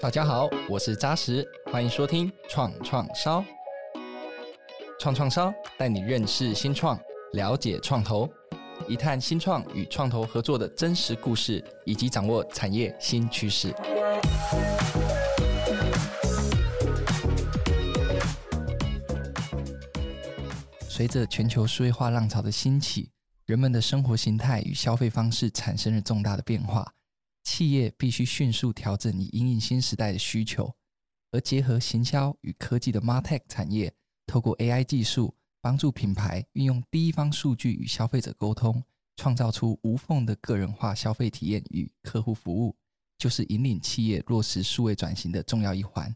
大家好，我是扎实，欢迎收听创创烧。创创烧带你认识新创，了解创投，一探新创与创投合作的真实故事，以及掌握产业新趋势。随着全球数位化浪潮的兴起，人们的生活形态与消费方式产生了重大的变化，企业必须迅速调整以因应新时代的需求，而结合行销与科技的 MarTech 产业，透过 AI 技术帮助品牌运用第一方数据与消费者沟通，创造出无缝的个人化消费体验与客户服务，就是引领企业落实数位转型的重要一环。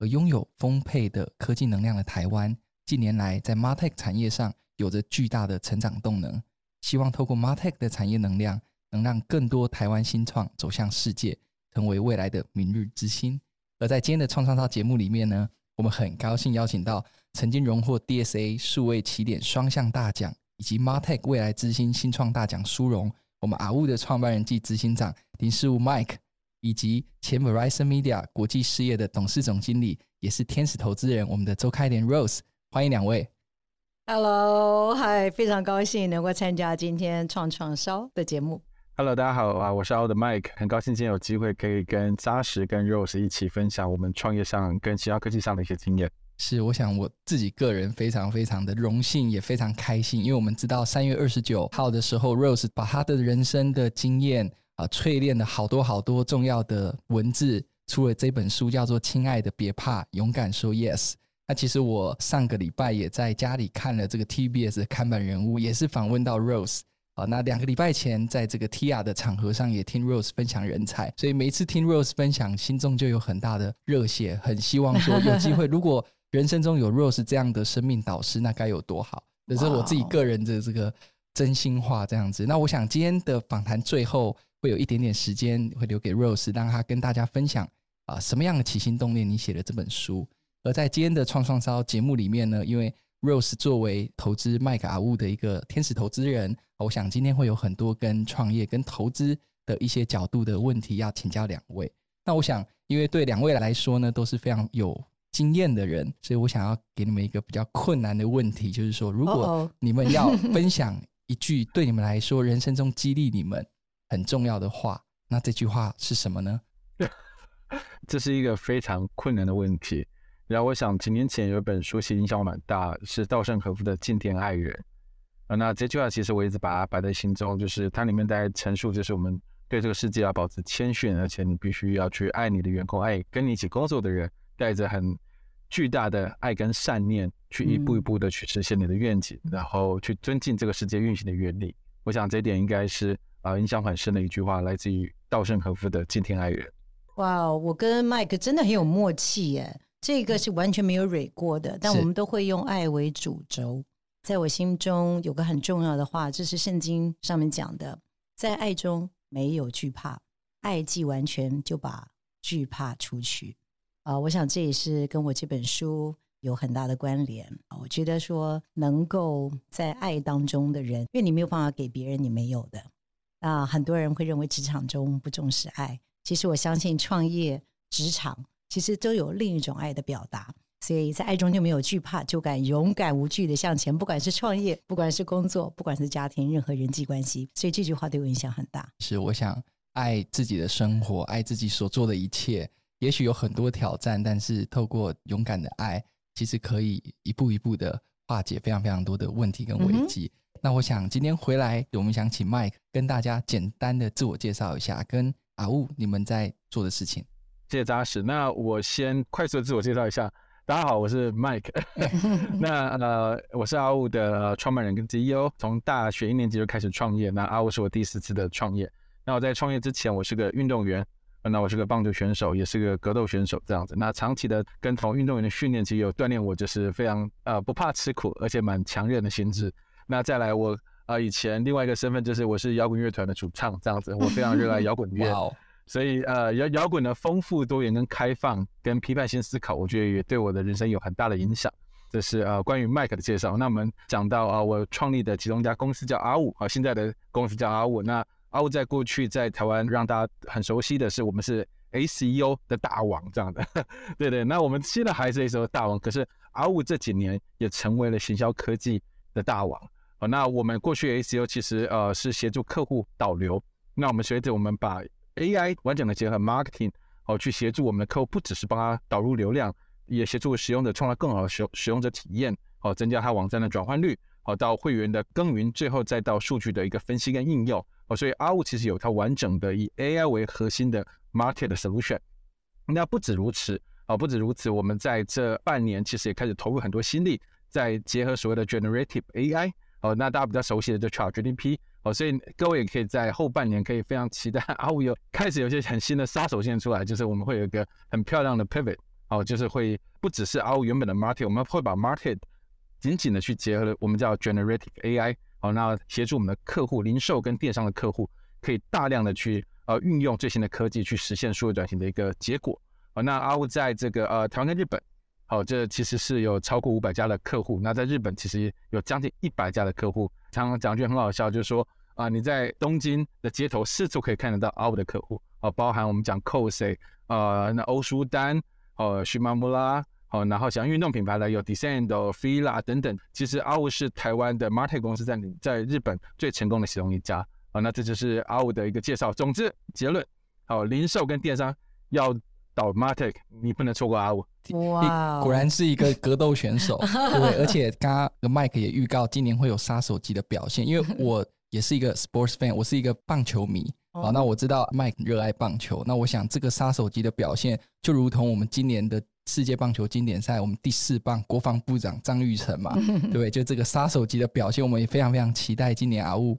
而拥有丰沛的科技能量的台湾，近年来，在 MarTech 产业上有着巨大的成长动能，希望透过 MarTech 的产业能量，能让更多台湾新创走向世界，成为未来的明日之星。而在今天的创创烧节目里面呢，我们很高兴邀请到曾经荣获 DSA 数位起点双项大奖，以及 MarTech 未来之星新创大奖殊荣，我们 AWOO 的创办人暨执行长林世悟 Mike，以及前 Verizon Media 国际事业的董事总经理，也是天使投资人，我们的周开莲 Rose。欢迎两位。Hello，嗨，非常高兴能够参加今天创创烧的节目。Hello，大家好啊，我是 AWOO 的 Mike，很高兴今天有机会可以跟扎实跟 Rose 一起分享我们创业上跟其他科技上的一些经验。是，我想我自己个人非常非常的荣幸，也非常开心，因为我们知道三月二十九号的时候，Rose 把他的人生的经验啊淬炼了好多好多重要的文字，出了这本书，叫做《亲爱的，别怕，勇敢说 Yes》。那其实我上个礼拜也在家里看了这个 TBS 的看板人物，也是访问到 Rose 啊。那两个礼拜前在这个 TIA 的场合上也听 Rose 分享人才，所以每一次听 Rose 分享，心中就有很大的热血，很希望说有机会，如果人生中有 Rose 这样的生命导师，那该有多好。这是我自己个人的这个真心话这样子。那我想今天的访谈最后会有一点点时间会留给 Rose，让他跟大家分享啊什么样的起心动念，你写的这本书。而在今天的创创烧节目里面呢，因为 Rose 作为投资 Mike AWOO 的一个天使投资人，我想今天会有很多跟创业、跟投资的一些角度的问题要请教两位。那我想，因为对两位来说呢，都是非常有经验的人，所以我想要给你们一个比较困难的问题，就是说，如果你们要分享一句对你们来说人生中激励你们很重要的话，那这句话是什么呢？这是一个非常困难的问题。然后我想几年前有一本书其实影响我蛮大，是稻盛和夫的《敬天爱人》啊。那这句话其实我一直把它摆在心中，就是它里面在陈述，就是我们对这个世界要保持谦逊，而且你必须要去爱你的员工，爱跟你一起工作的人，带着很巨大的爱跟善念，去一步一步的去实现你的愿景，嗯、然后去尊敬这个世界运行的原理。我想这一点应该是啊影响很深的一句话，来自于稻盛和夫的《敬天爱人》。哇，我跟 Mike 真的很有默契耶。这个是完全没有蕊过的，但我们都会用爱为主轴。在我心中有个很重要的话，这是圣经上面讲的，在爱中没有惧怕，爱既完全，就把惧怕除去。啊、呃，我想这也是跟我这本书有很大的关联。我觉得说，能够在爱当中的人，因为你没有办法给别人你没有的。啊、呃，很多人会认为职场中不重视爱，其实我相信创业职场。其实都有另一种爱的表达，所以在爱中就没有惧怕，就敢勇敢无惧的向前。不管是创业，不管是工作，不管是家庭，任何人际关系，所以这句话对我影响很大。是，我想爱自己的生活，爱自己所做的一切，也许有很多挑战，但是透过勇敢的爱，其实可以一步一步的化解非常非常多的问题跟危机。嗯、那我想今天回来，我们想请 Mike 跟大家简单的自我介绍一下，跟 AWOO 你们在做的事情。谢谢扎实。那我先快速的自我介绍一下，大家好，我是 Mike。那呃，我是 AWOO 的创办人跟 CEO，从大学一年级就开始创业。那 AWOO 是我第四次的创业。那我在创业之前，我是个运动员，那我是个棒球选手，也是个格斗选手这样子。那长期的跟同运动员的训练，其实有锻炼我，就是非常呃不怕吃苦，而且蛮强韧的心智。那再来我呃以前另外一个身份就是我是摇滚乐团的主唱这样子，我非常热爱摇滚乐。所以，呃，摇摇滚的丰富多元、跟开放、跟批判性思考，我觉得也对我的人生有很大的影响。这是呃关于 Mike 的介绍。那我们讲到啊、我创立的其中一家公司叫阿五啊，现在的公司叫阿五。那阿五在过去在台湾让大家很熟悉的是，我们是 SEO 的大王这样的。对对，那我们现在还是 SEO 大王，可是阿五这几年也成为了行销科技的大王。好，那我们过去 SEO 其实呃是协助客户导流，那我们随着我们把 AI 完整的结合 marketing，好去协助我们的客户，不只是帮他导入流量，也协助使用者创造更好的使用使用者体验，好增加他网站的转换率，好到会员的耕耘，最后再到数据的一个分析跟应用。哦，所以 R5 其实有它完整的以 AI 为核心的 market solution。那不止如此，啊，不止如此，我们在这半年其实也开始投入很多心力，在结合所谓的 generative AI。哦，那大家比较熟悉的就 ChatGPT。哦，所以各位也可以在后半年可以非常期待 R5 有开始有些很新的杀手锏出来，就是我们会有一个很漂亮的 pivot。哦，就是会不只是 R5 原本的 market，我们会把 market 紧紧的去结合了我们叫 generative AI。好，那协助我们的客户、零售跟电商的客户，可以大量的去呃运用最新的科技去实现数位转型的一个结果。好，那 R5 在这个呃台湾跟日本，好，这其实是有超过五百家的客户。那在日本其实有将近一百家的客户。常常讲句很好笑，就是说啊、你在东京的街头四处可以看得到 R5 的客户。哦，包含我们讲 Kose 呃，那欧舒丹，呃，须马木拉。好，然后像运动品牌的有 Descend、Fila 等等，其实 R5 是台湾的 Martech 公司在在日本最成功的其中一家。好，那这就是 R5 的一个介绍。总之结论，好，零售跟电商要导 Martech，你不能错过 R5。哇，果然是一个格斗选手，对？而且刚刚 Mike 也预告今年会有杀手级的表现，因为我也是一个 Sports fan，我是一个棒球迷。好，那我知道 Mike 热爱棒球，那我想这个杀手级的表现，就如同我们今年的。世界棒球经典赛，我们第四棒国防部长张玉成嘛，对不对？就这个杀手级的表现，我们也非常非常期待今年 R5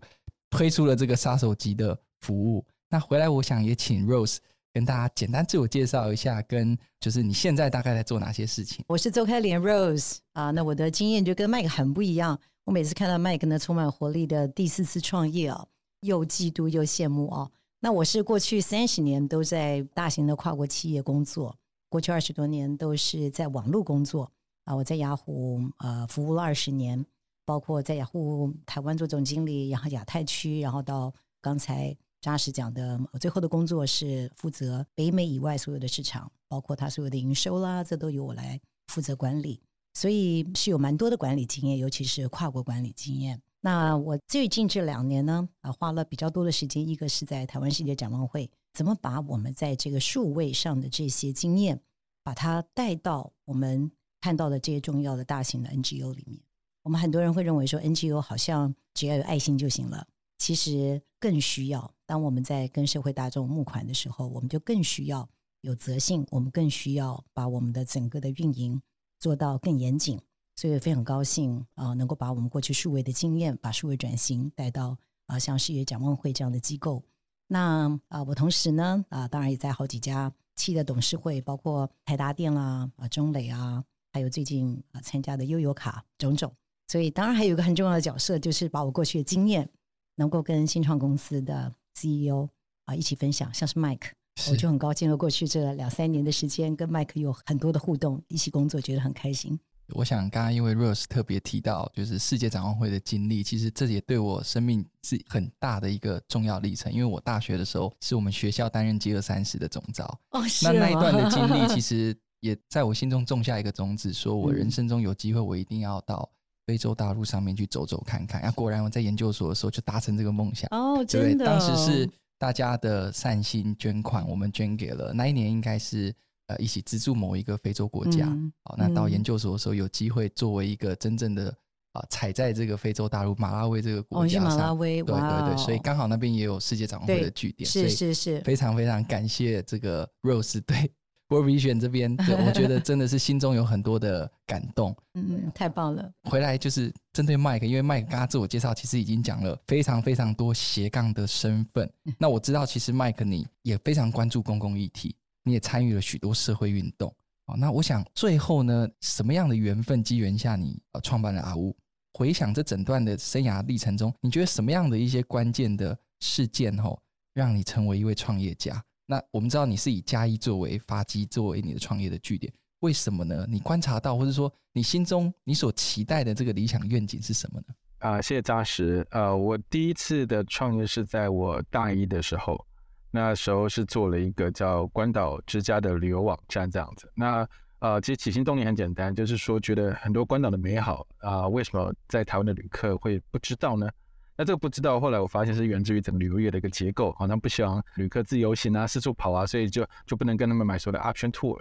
推出了这个杀手级的服务。那回来，我想也请 Rose 跟大家简单自我介绍一下，跟就是你现在大概在做哪些事情？我是周开莲 Rose 啊，那我的经验就跟 Mike 很不一样。我每次看到 Mike 呢充满活力的第四次创业啊，又嫉妒又羡慕啊。那我是过去三十年都在大型的跨国企业工作。过去二十多年都是在网络工作啊，我在雅虎呃服务了二十年，包括在雅虎台湾做总经理，然后亚太区，然后到刚才扎实讲的，我最后的工作是负责北美以外所有的市场，包括他所有的营收啦，这都由我来负责管理，所以是有蛮多的管理经验，尤其是跨国管理经验。那我最近这两年呢，啊花了比较多的时间，一个是在台湾世界展望会。怎么把我们在这个数位上的这些经验，把它带到我们看到的这些重要的大型的 NGO 里面？我们很多人会认为说 NGO 好像只要有爱心就行了，其实更需要。当我们在跟社会大众募款的时候，我们就更需要有责信，我们更需要把我们的整个的运营做到更严谨。所以非常高兴啊，能够把我们过去数位的经验，把数位转型带到啊像事业展望会这样的机构。那啊，我同时呢啊，当然也在好几家企业的董事会，包括台达电啦、啊中磊啊，还有最近啊参加的悠游卡种种。所以当然还有一个很重要的角色，就是把我过去的经验，能够跟新创公司的 CEO 啊一起分享。像是 Mike，我就很高兴，过去这两三年的时间，跟 Mike 有很多的互动，一起工作，觉得很开心。我想刚刚因为 Rose 特别提到，就是世界展望会的经历，其实这也对我生命是很大的一个重要历程。因为我大学的时候是我们学校担任饥饿三十的总召，哦，那那一段的经历，其实也在我心中种下一个种子，说我人生中有机会，我一定要到非洲大陆上面去走走看看。啊，果然我在研究所的时候就达成这个梦想。哦，真的，当时是大家的善心捐款，我们捐给了那一年应该是。呃，一起资助某一个非洲国家，嗯、好，那到研究所的时候有机会作为一个真正的啊，踩在这个非洲大陆马拉维这个国家上，哦、马拉维，对对对，所以刚好那边也有世界展望会的据点，是是是，非常非常感谢这个 Rose 对 World Vision 这边，对我觉得 真的是心中有很多的感动，嗯，太棒了。回来就是针对 Mike，因为 Mike 刚刚自我介绍其实已经讲了非常非常多斜杠的身份，嗯、那我知道其实 Mike 你也非常关注公共议题。你也参与了许多社会运动哦，那我想最后呢，什么样的缘分机缘下你呃创办了阿屋回想这整段的生涯历程中，你觉得什么样的一些关键的事件吼，让你成为一位创业家？那我们知道你是以嘉义作为发基，作为你的创业的据点，为什么呢？你观察到或者说你心中你所期待的这个理想愿景是什么呢？啊，谢谢扎实。呃，我第一次的创业是在我大一的时候。那时候是做了一个叫关岛之家的旅游网站这样子。那呃，其实起心动念很简单，就是说觉得很多关岛的美好啊、为什么在台湾的旅客会不知道呢？那这个不知道，后来我发现是源自于整个旅游业的一个结构，好像不希望旅客自由行啊、四处跑啊，所以就就不能跟他们买所谓的 option tour。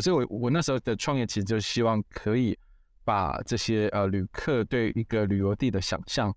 所以我我那时候的创业其实就希望可以把这些呃旅客对一个旅游地的想象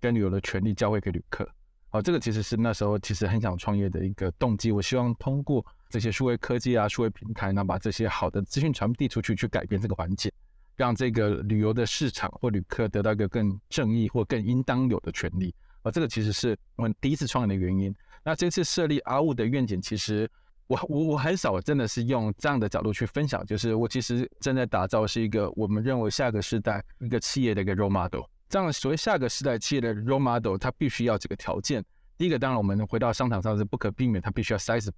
跟旅游的权利教会给旅客。好，这个其实是那时候其实很想创业的一个动机。我希望通过这些数位科技啊、数位平台，那把这些好的资讯传递出去，去改变这个环境，让这个旅游的市场或旅客得到一个更正义或更应当有的权利。而这个其实是我们第一次创业的原因。那这次设立 AHU 的愿景，其实我我我很少真的是用这样的角度去分享，就是我其实正在打造是一个我们认为下个时代一个企业的一个 role model。这样所谓下个时代企业的 role model，它必须要几个条件。第一个，当然我们回到商场上是不可避免，它必须要 size，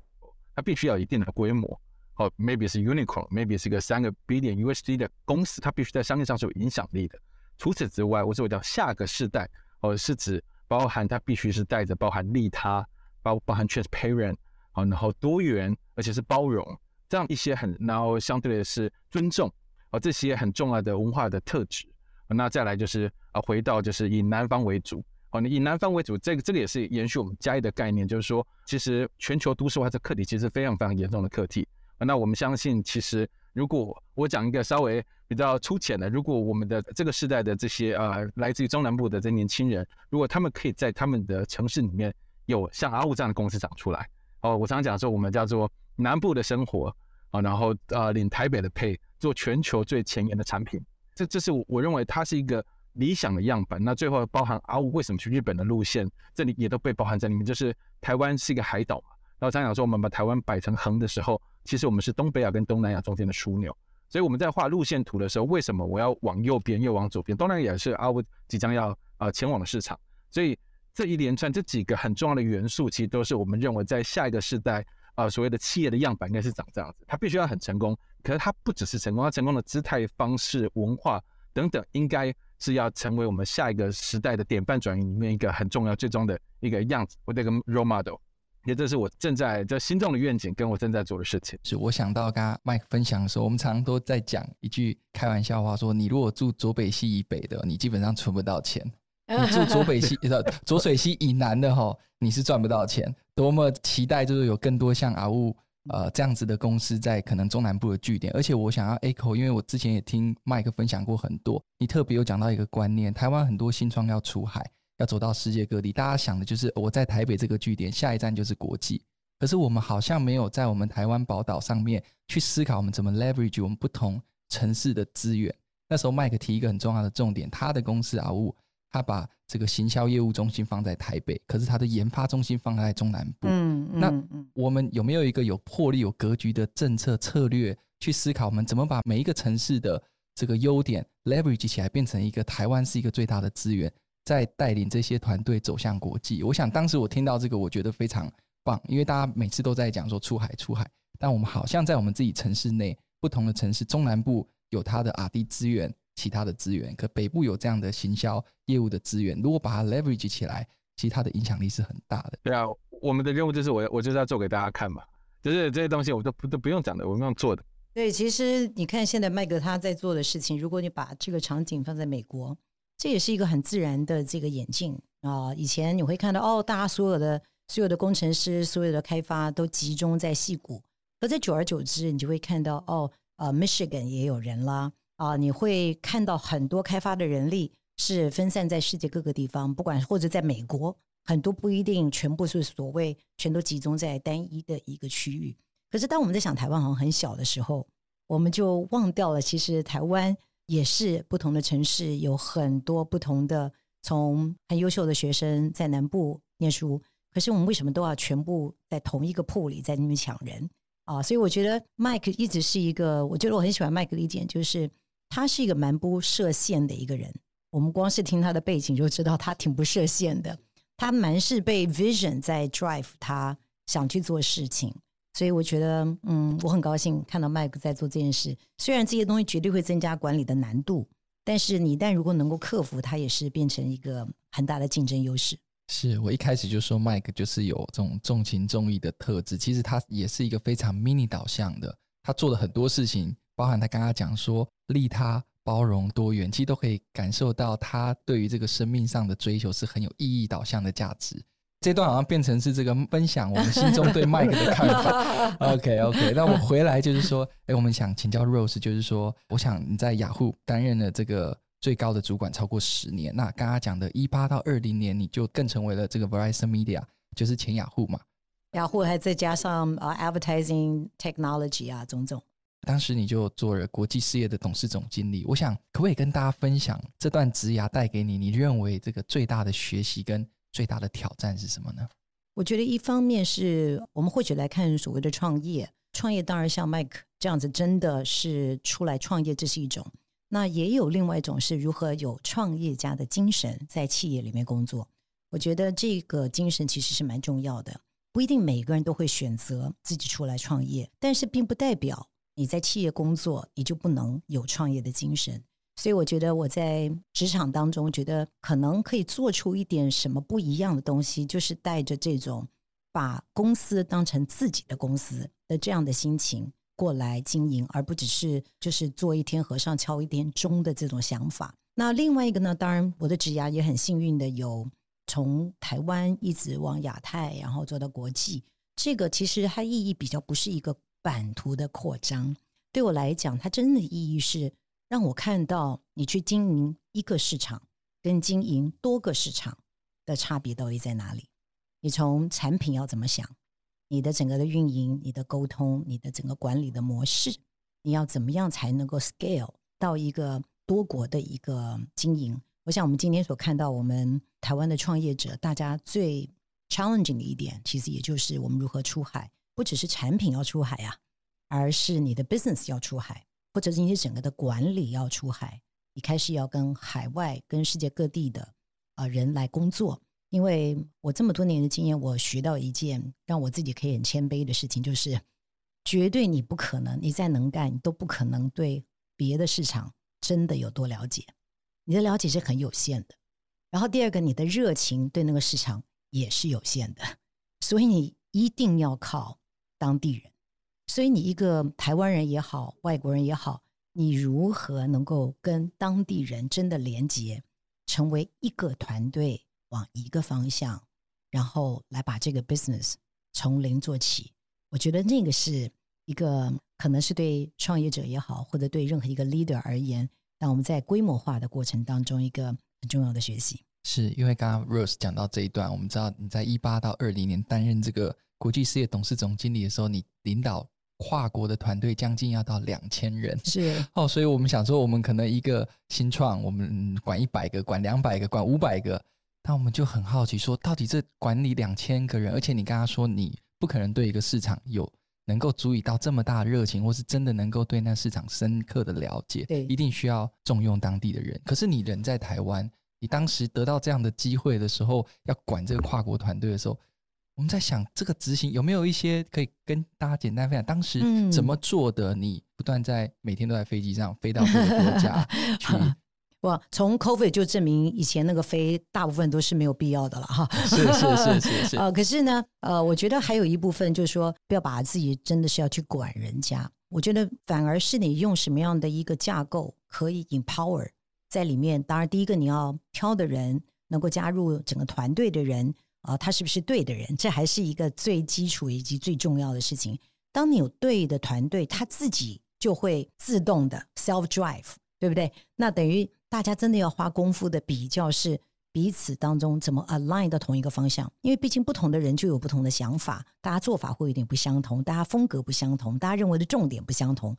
它必须要一定的规模。哦，maybe 是 unicorn，maybe 是一个三个 billion USD 的公司，它必须在商业上是有影响力的。除此之外，我所谓叫下个世代，哦，是指包含它必须是带着包含利他，包包含 transparent，好，然后多元，而且是包容，这样一些很，然后相对的是尊重，哦，这些很重要的文化的特质。那再来就是啊，回到就是以南方为主，哦，你以南方为主，这个这个也是延续我们嘉义的概念，就是说，其实全球都市化这课题其实非常非常严重的课题。那我们相信，其实如果我讲一个稍微比较粗浅的，如果我们的这个时代的这些呃来自于中南部的这年轻人，如果他们可以在他们的城市里面有像阿五这样的公司长出来，哦，我常常讲说我们叫做南部的生活啊，然后呃领台北的 pay，做全球最前沿的产品。这这是我我认为它是一个理想的样本。那最后包含阿五为什么去日本的路线，这里也都被包含在里面。就是台湾是一个海岛嘛，然后常讲说我们把台湾摆成横的时候，其实我们是东北亚跟东南亚中间的枢纽。所以我们在画路线图的时候，为什么我要往右边又往左边？东南亚是 AHU 即将要啊前往的市场。所以这一连串这几个很重要的元素，其实都是我们认为在下一个时代啊所谓的企业的样板应该是长这样子。它必须要很成功。可是它不只是成功，它成功的姿态、方式、文化等等，应该是要成为我们下一个时代的典范转移里面一个很重要、最终的一个样子，或者一个 role model。也这是我正在这心中的愿景，跟我正在做的事情。是我想到刚刚 Mike 分享的时候，我们常常都在讲一句开玩笑话，说你如果住左北西以北的，你基本上存不到钱；你住左北西的左水溪以南的哈，你是赚不到钱。多么期待，就是有更多像 AHU。呃，这样子的公司在可能中南部的据点，而且我想要 echo，因为我之前也听 Mike 分享过很多，你特别有讲到一个观念，台湾很多新创要出海，要走到世界各地，大家想的就是我在台北这个据点，下一站就是国际，可是我们好像没有在我们台湾宝岛上面去思考我们怎么 leverage 我们不同城市的资源。那时候 Mike 提一个很重要的重点，他的公司 AHU。他把这个行销业务中心放在台北，可是他的研发中心放在中南部。嗯，嗯，那我们有没有一个有魄力、有格局的政策策略去思考，我们怎么把每一个城市的这个优点 leverage 起来，变成一个台湾是一个最大的资源，再带领这些团队走向国际？我想当时我听到这个，我觉得非常棒，因为大家每次都在讲说出海出海，但我们好像在我们自己城市内，不同的城市，中南部有它的 R&D 资源。其他的资源，可北部有这样的行销业务的资源，如果把它 leverage 起来，其实它的影响力是很大的。对啊，我们的任务就是我我就是要做给大家看嘛，就是这些东西我都不都不用讲的，我们用做的。对，其实你看现在麦格他在做的事情，如果你把这个场景放在美国，这也是一个很自然的这个演进啊、以前你会看到哦，大家所有的所有的工程师、所有的开发都集中在矽谷，可在久而久之，你就会看到哦，呃，Michigan 也有人啦。啊，你会看到很多开发的人力是分散在世界各个地方，不管或者在美国，很多不一定全部是所谓全都集中在单一的一个区域。可是当我们在想台湾好像很小的时候，我们就忘掉了，其实台湾也是不同的城市，有很多不同的从很优秀的学生在南部念书。可是我们为什么都要全部在同一个铺里在那边抢人啊？所以我觉得 Mike 一直是一个，我觉得我很喜欢 Mike 的一点就是。他是一个蛮不设限的一个人，我们光是听他的背景就知道他挺不设限的。他蛮是被 vision 在 drive 他想去做事情，所以我觉得，嗯，我很高兴看到 Mike 在做这件事。虽然这些东西绝对会增加管理的难度，但是你但如果能够克服，它也是变成一个很大的竞争优势。是我一开始就说 Mike 就是有这种重情重义的特质，其实他也是一个非常 mini 导向的，他做了很多事情，包含他刚刚讲说利他、包容、多元，其实都可以感受到他对于这个生命上的追求是很有意义导向的价值。这段好像变成是这个分享我们心中对 Mike 的看法。OK OK，那我回来就是说，哎，我们想请教 Rose，就是说，我想你在雅虎担任了这个最高的主管超过十年。那刚刚讲的一八到二零年，你就更成为了这个 Verizon Media，就是前雅虎嘛。雅虎还再加上啊、uh, Advertising Technology 啊，种种。当时你就做了国际事业的董事总经理。我想可不可以跟大家分享这段职涯带给你，你认为这个最大的学习跟最大的挑战是什么呢？我觉得一方面是我们或许来看所谓的创业，创业当然像 Mike 这样子，真的是出来创业，这是一种。那也有另外一种是如何有创业家的精神在企业里面工作。我觉得这个精神其实是蛮重要的。不一定每个人都会选择自己出来创业，但是并不代表你在企业工作你就不能有创业的精神。所以我觉得我在职场当中，觉得可能可以做出一点什么不一样的东西，就是带着这种把公司当成自己的公司的这样的心情过来经营，而不只是就是做一天和尚敲一天钟的这种想法。那另外一个呢，当然我的职涯也很幸运的有从台湾一直往亚太，然后做到国际。这个其实它意义比较不是一个版图的扩张，对我来讲，它真的意义是。让我看到你去经营一个市场跟经营多个市场的差别到底在哪里？你从产品要怎么想？你的整个的运营、你的沟通、你的整个管理的模式，你要怎么样才能够 scale 到一个多国的一个经营？我想我们今天所看到，我们台湾的创业者，大家最 challenging 的一点，其实也就是我们如何出海，不只是产品要出海啊，而是你的 business 要出海。或者是你整个的管理要出海，你开始要跟海外、跟世界各地的啊人来工作。因为我这么多年的经验，我学到一件让我自己可以很谦卑的事情，就是绝对你不可能，你再能干，你都不可能对别的市场真的有多了解。你的了解是很有限的。然后第二个，你的热情对那个市场也是有限的，所以你一定要靠当地人。所以你一个台湾人也好，外国人也好，你如何能够跟当地人真的连接，成为一个团队，往一个方向，然后来把这个 business 从零做起？我觉得那个是一个可能是对创业者也好，或者对任何一个 leader 而言，当我们在规模化的过程当中一个很重要的学习。是因为刚刚 Rose 讲到这一段，我们知道你在一八到二零年担任这个国际事业董事总经理的时候，你领导。跨国的团队将近要到两千人，是 哦，所以我们想说，我们可能一个新创，我们管一百个，管两百个，管五百个，那我们就很好奇，说到底这管理两千个人，而且你刚刚说你不可能对一个市场有能够足以到这么大的热情，或是真的能够对那市场深刻的了解，对，一定需要重用当地的人。可是你人在台湾，你当时得到这样的机会的时候，要管这个跨国团队的时候。我们在想这个执行有没有一些可以跟大家简单分享？当时怎么做的？你不断在每天都在飞机上飞到各个国家 去。哇，从 COVID 就证明以前那个飞大部分都是没有必要的了哈。是是是是是。呃，可是呢，呃，我觉得还有一部分就是说，不要把自己真的是要去管人家。我觉得反而是你用什么样的一个架构可以 empower 在里面。当然，第一个你要挑的人能够加入整个团队的人。啊，他是不是对的人？这还是一个最基础以及最重要的事情。当你有对的团队，他自己就会自动的 self drive，对不对？那等于大家真的要花功夫的比较是彼此当中怎么 align 到同一个方向。因为毕竟不同的人就有不同的想法，大家做法会有点不相同，大家风格不相同，大家认为的重点不相同。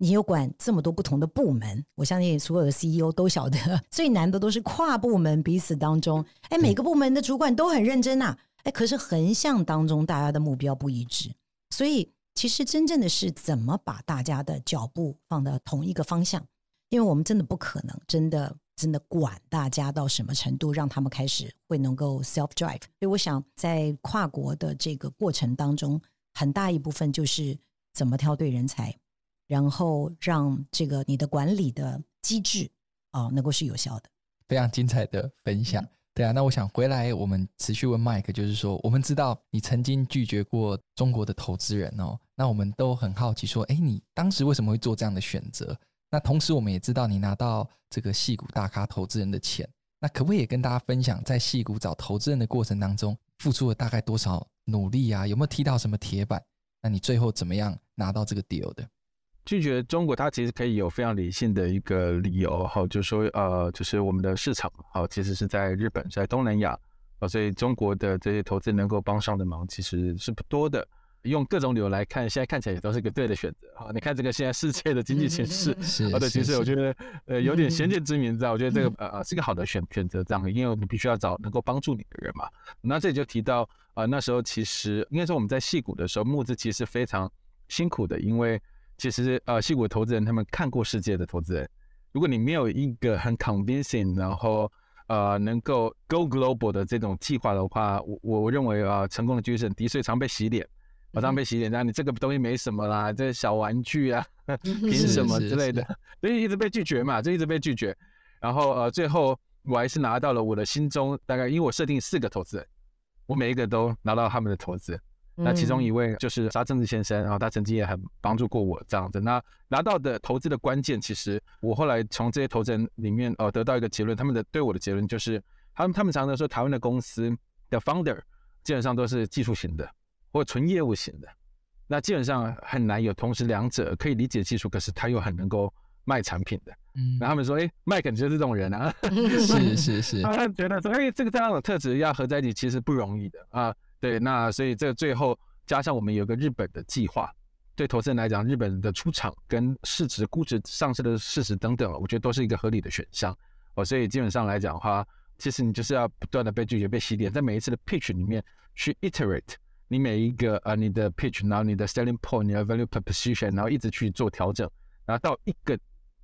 你又管这么多不同的部门，我相信所有的 CEO 都晓得，最难的都是跨部门彼此当中，哎，每个部门的主管都很认真呐，哎，可是横向当中大家的目标不一致，所以其实真正的是怎么把大家的脚步放到同一个方向，因为我们真的不可能真的真的管大家到什么程度，让他们开始会能够 self drive。所以我想在跨国的这个过程当中，很大一部分就是怎么挑对人才。然后让这个你的管理的机制啊、哦，能够是有效的。非常精彩的分享。对啊，那我想回来，我们持续问 Mike，就是说，我们知道你曾经拒绝过中国的投资人哦，那我们都很好奇，说，哎，你当时为什么会做这样的选择？那同时，我们也知道你拿到这个戏股大咖投资人的钱，那可不可以也跟大家分享，在戏股找投资人的过程当中，付出了大概多少努力啊？有没有踢到什么铁板？那你最后怎么样拿到这个 deal 的？拒绝中国，它其实可以有非常理性的一个理由，哈，就是说，呃，就是我们的市场，好，其实是在日本，在东南亚，啊，所以中国的这些投资能够帮上的忙其实是不多的。用各种理由来看，现在看起来也都是一个对的选择啊！你看这个现在世界的经济形势，好的，其实我觉得呃有点先见之明，知道？我觉得这个呃呃是一个好的选选择，这样，因为你必须要找能够帮助你的人嘛。那这里就提到啊、呃，那时候其实应该说我们在矽谷的时候募资其实非常辛苦的，因为其实呃矽谷的投资人他们看过世界的投资人，如果你没有一个很 convincing，然后呃能够 go global 的这种计划的话，我我认为啊、呃、成功的几率是很低，所以常被洗脸。马上被洗脸，那你这个东西没什么啦，这小玩具啊，凭什么之类的，所以 一直被拒绝嘛，就一直被拒绝。然后呃，最后我还是拿到了我的心中大概，因为我设定四个投资人，我每一个都拿到他们的投资。那其中一位就是沙正治先生，然后他曾经也很帮助过我这样子。那拿到的投资的关键，其实我后来从这些投资人里面呃得到一个结论，他们的对我的结论就是，他们他们常常说台湾的公司的 founder 基本上都是技术型的。或纯业务型的，那基本上很难有同时两者可以理解技术，可是他又很能够卖产品的。嗯，然后他们说：“哎、欸，麦肯就是这种人啊。”是是是，他觉得说：“哎、欸，这个这样的特质要合在一起，其实不容易的啊。”对，那所以这最后加上我们有个日本的计划，对投资人来讲，日本的出场跟市值估值上市的事实等等，我觉得都是一个合理的选项。哦，所以基本上来讲的话，其实你就是要不断的被拒绝、被洗脸，在每一次的 pitch 里面去 iterate。你每一个呃，你的 pitch，然后你的 selling point，你的 value proposition，然后一直去做调整，然后到一个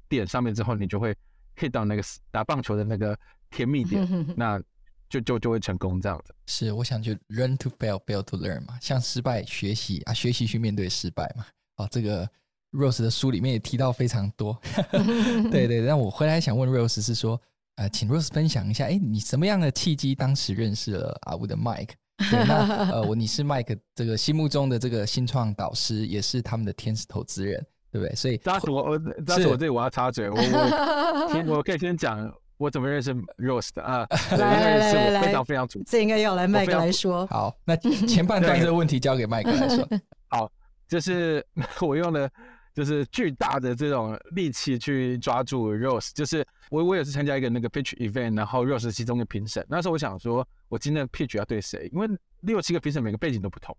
点上面之后，你就会 hit 到那个打棒球的那个甜蜜点，那就就就会成功这样子。是，我想就 learn to fail，fail to learn 嘛，向失败学习啊，学习去面对失败嘛。哦，这个 Rose 的书里面也提到非常多。对对，那我回来想问 Rose 是说，呃，请 Rose 分享一下，哎，你什么样的契机当时认识了阿乌的 Mike？对，那呃，我你是 Mike 这个心目中的这个新创导师，也是他们的天使投资人，对不对？所以，扎实我，我扎实我这里我要插嘴，我我我可以先讲我怎么认识 Rose 的啊？来来来来，非常非常主，这应该要来 Mike 来说。好，那前半段这个问题交给 Mike 来说。好，就是我用了。就是巨大的这种力气去抓住 Rose，就是我我也是参加一个那个 pitch event，然后 Rose 是其中的评审。那时候我想说，我今天的 pitch 要对谁？因为六七个评审每个背景都不同，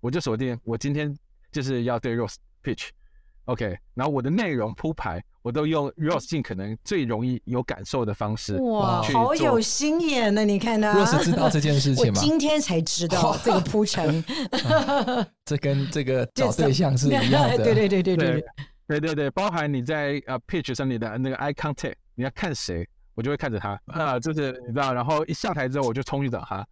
我就锁定我今天就是要对 Rose pitch。OK，然后我的内容铺排，我都用 Rose 尽可能最容易有感受的方式。哇，好有心眼呢！你看呢？Rose 知道这件事情吗？我今天才知道 这个铺陈。这跟这个找对象是一样的。对对对对对对对对，包含你在呃 pitch 上你的那个 eye contact，你要看谁，我就会看着他啊，就是你知道，然后一下台之后我就冲去找他，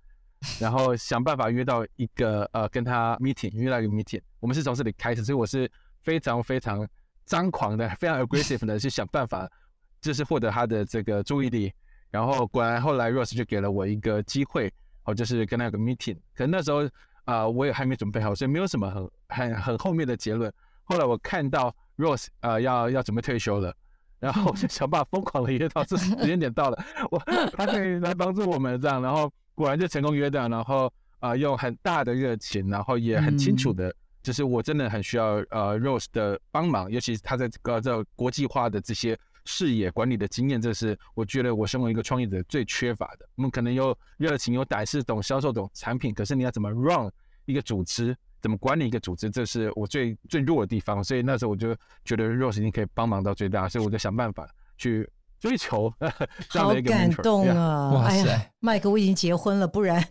然后想办法约到一个呃跟他 meeting，约到一个 meeting。我们是从这里开始，所以我是。非常非常张狂的，非常 aggressive 的去想办法，就是获得他的这个注意力。然后果然后来 Rose 就给了我一个机会，哦，就是跟他有个 meeting。可能那时候啊、呃，我也还没准备好，所以没有什么很很很后面的结论。后来我看到 Rose 啊、呃、要要准备退休了，然后我就想办法疯狂的约到，这时间点到了，我 他可以来帮助我们这样。然后果然就成功约到，然后啊、呃、用很大的热情，然后也很清楚的。嗯就是我真的很需要呃 Rose 的帮忙，尤其是他在这个这国际化的这些视野管理的经验，这是我觉得我身为一个创业者最缺乏的。我们可能有热情、有胆识、懂销售、懂产品，可是你要怎么 run 一个组织，怎么管理一个组织，这是我最最弱的地方。所以那时候我就觉得 Rose 一定可以帮忙到最大，所以我就想办法去追求 这样的一个 mentor。好感动啊！哇塞，麦克，我已经结婚了，不然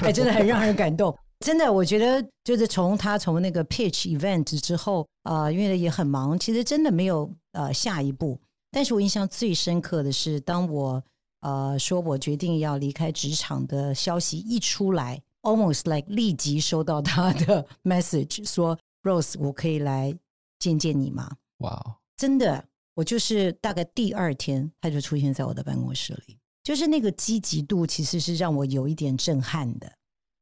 还 真的很让人感动。真的，我觉得就是从他从那个 pitch event 之后啊、呃，因为也很忙，其实真的没有呃下一步。但是我印象最深刻的是，当我呃说我决定要离开职场的消息一出来，almost like 立即收到他的 message 说，Rose，我可以来见见你吗？哇，真的，我就是大概第二天他就出现在我的办公室里。就是那个积极度，其实是让我有一点震撼的。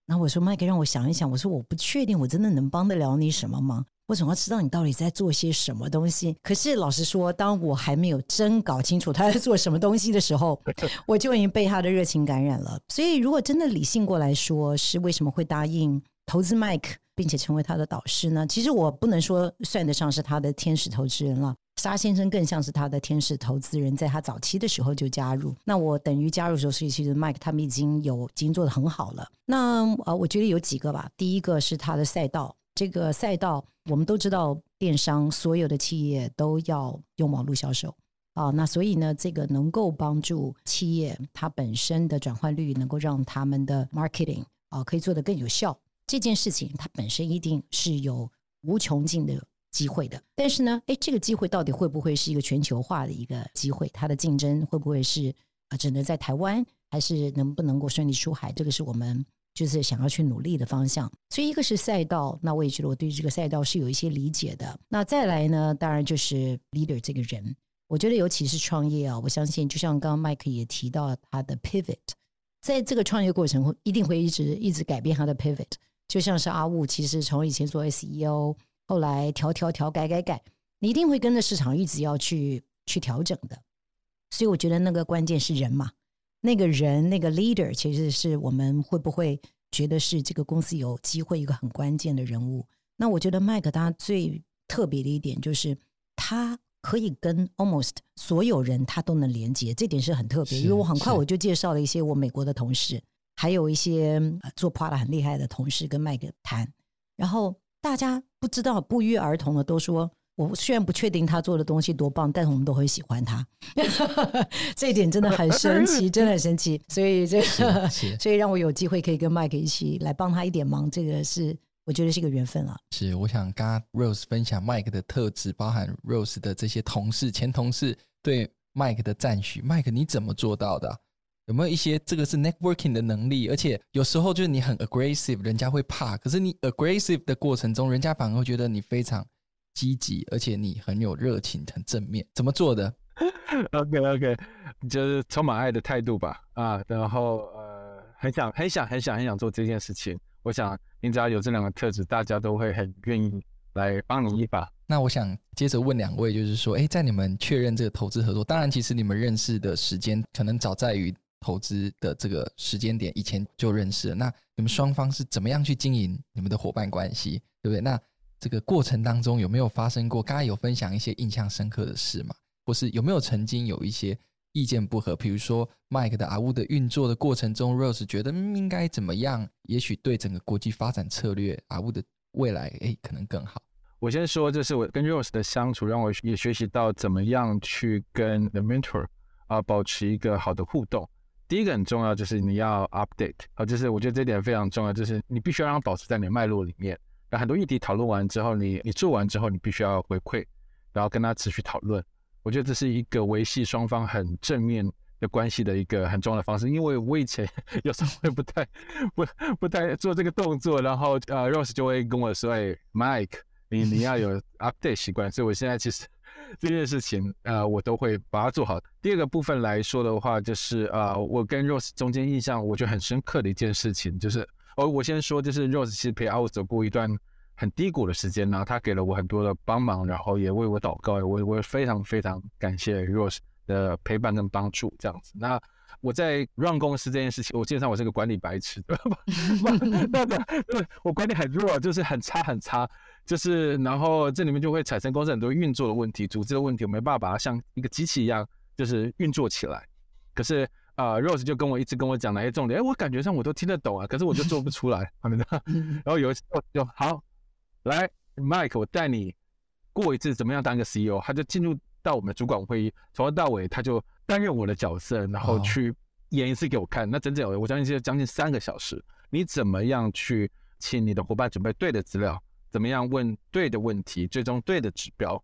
然后我说，Mike，让我想一想。我说，我不确定，我真的能帮得了你什么忙？我总要知道你到底在做些什么东西。可是老实说，当我还没有真搞清楚他在做什么东西的时候，我就已经被他的热情感染了。所以，如果真的理性过来说，是为什么会答应投资 Mike，并且成为他的导师呢？其实我不能说算得上是他的天使投资人了。沙先生更像是他的天使投资人，在他早期的时候就加入。那我等于加入的时候，所以其实 Mike 他们已经有已经做得很好了。那呃，我觉得有几个吧。第一个是他的赛道，这个赛道我们都知道，电商所有的企业都要用网络销售啊。那所以呢，这个能够帮助企业它本身的转换率，能够让他们的 marketing 啊可以做得更有效。这件事情它本身一定是有无穷尽的机会的，但是呢，诶，这个机会到底会不会是一个全球化的一个机会？它的竞争会不会是啊，只能在台湾，还是能不能够顺利出海？这个是我们就是想要去努力的方向。所以一个是赛道，那我也觉得我对这个赛道是有一些理解的。那再来呢，当然就是 leader 这个人，我觉得尤其是创业啊，我相信就像刚刚 Mike 也提到他的 pivot，在这个创业过程会一定会一直一直改变他的 pivot。就像是阿雾，其实从以前做 SEO，后来调调调改改改，你一定会跟着市场一直要去去调整的。所以我觉得那个关键是人嘛，那个人那个 leader，其实是我们会不会觉得是这个公司有机会一个很关键的人物。那我觉得 Mike 他最特别的一点就是他可以跟 almost 所有人他都能连接，这点是很特别。因为我很快我就介绍了一些我美国的同事。还有一些做 product 很厉害的同事跟麦克谈，然后大家不知道不约而同的都说，我虽然不确定他做的东西多棒，但是我们都很喜欢他。这一点真的很神奇，真的很神奇。所以这个，所以让我有机会可以跟麦克一起来帮他一点忙，这个是我觉得是一个缘分啊。是，我想跟 Rose 分享麦克的特质，包含 Rose 的这些同事、前同事对麦克的赞许。麦克，你怎么做到的？有没有一些这个是 networking 的能力？而且有时候就是你很 aggressive，人家会怕。可是你 aggressive 的过程中，人家反而会觉得你非常积极，而且你很有热情、很正面。怎么做的？OK OK，就是充满爱的态度吧。啊，然后呃，很想、很想、很想、很想做这件事情。我想你只要有这两个特质，大家都会很愿意来帮你一把。那我想接着问两位，就是说，哎，在你们确认这个投资合作，当然其实你们认识的时间可能早在于。投资的这个时间点，以前就认识了。那你们双方是怎么样去经营你们的伙伴关系，对不对？那这个过程当中有没有发生过？刚才有分享一些印象深刻的事吗？或是有没有曾经有一些意见不合？比如说，Mike 的 AWU 的运作的过程中，Rose 觉得应该怎么样？也许对整个国际发展策略，AWU 的未来诶可能更好。我先说，这是我跟 Rose 的相处，让我也学习到怎么样去跟 the mentor 啊保持一个好的互动。第一个很重要，就是你要 update 啊，就是我觉得这点非常重要，就是你必须要让它保持在你的脉络里面。那很多议题讨论完之后，你你做完之后，你必须要回馈，然后跟他持续讨论。我觉得这是一个维系双方很正面的关系的一个很重要的方式。因为我以前 有时候会不太不不太做这个动作，然后呃 Rose 就会跟我说：“哎，Mike，你你要有 update 习惯。”所以我现在其实。这件事情，呃，我都会把它做好。第二个部分来说的话，就是呃，我跟 Rose 中间印象我觉得很深刻的一件事情，就是，哦，我先说，就是 Rose 其实陪阿武走过一段很低谷的时间，然后他给了我很多的帮忙，然后也为我祷告，我我非常非常感谢 Rose 的陪伴跟帮助，这样子。那我在 run 公司这件事情，我基本上我是个管理白痴，对吧？那对，我管理很弱，就是很差很差。就是，然后这里面就会产生公司很多运作的问题、组织的问题，我没办法把它像一个机器一样，就是运作起来。可是啊、呃、，Rose 就跟我一直跟我讲哪些重点，哎，我感觉上我都听得懂啊，可是我就做不出来，好没的。然后有一次我就好，来，Mike，我带你过一次怎么样当一个 CEO，他就进入到我们的主管会议，从头到尾他就担任我的角色，然后去演一次给我看。那整整我相信是将近三个小时，你怎么样去请你的伙伴准备对的资料？怎么样问对的问题，最终对的指标？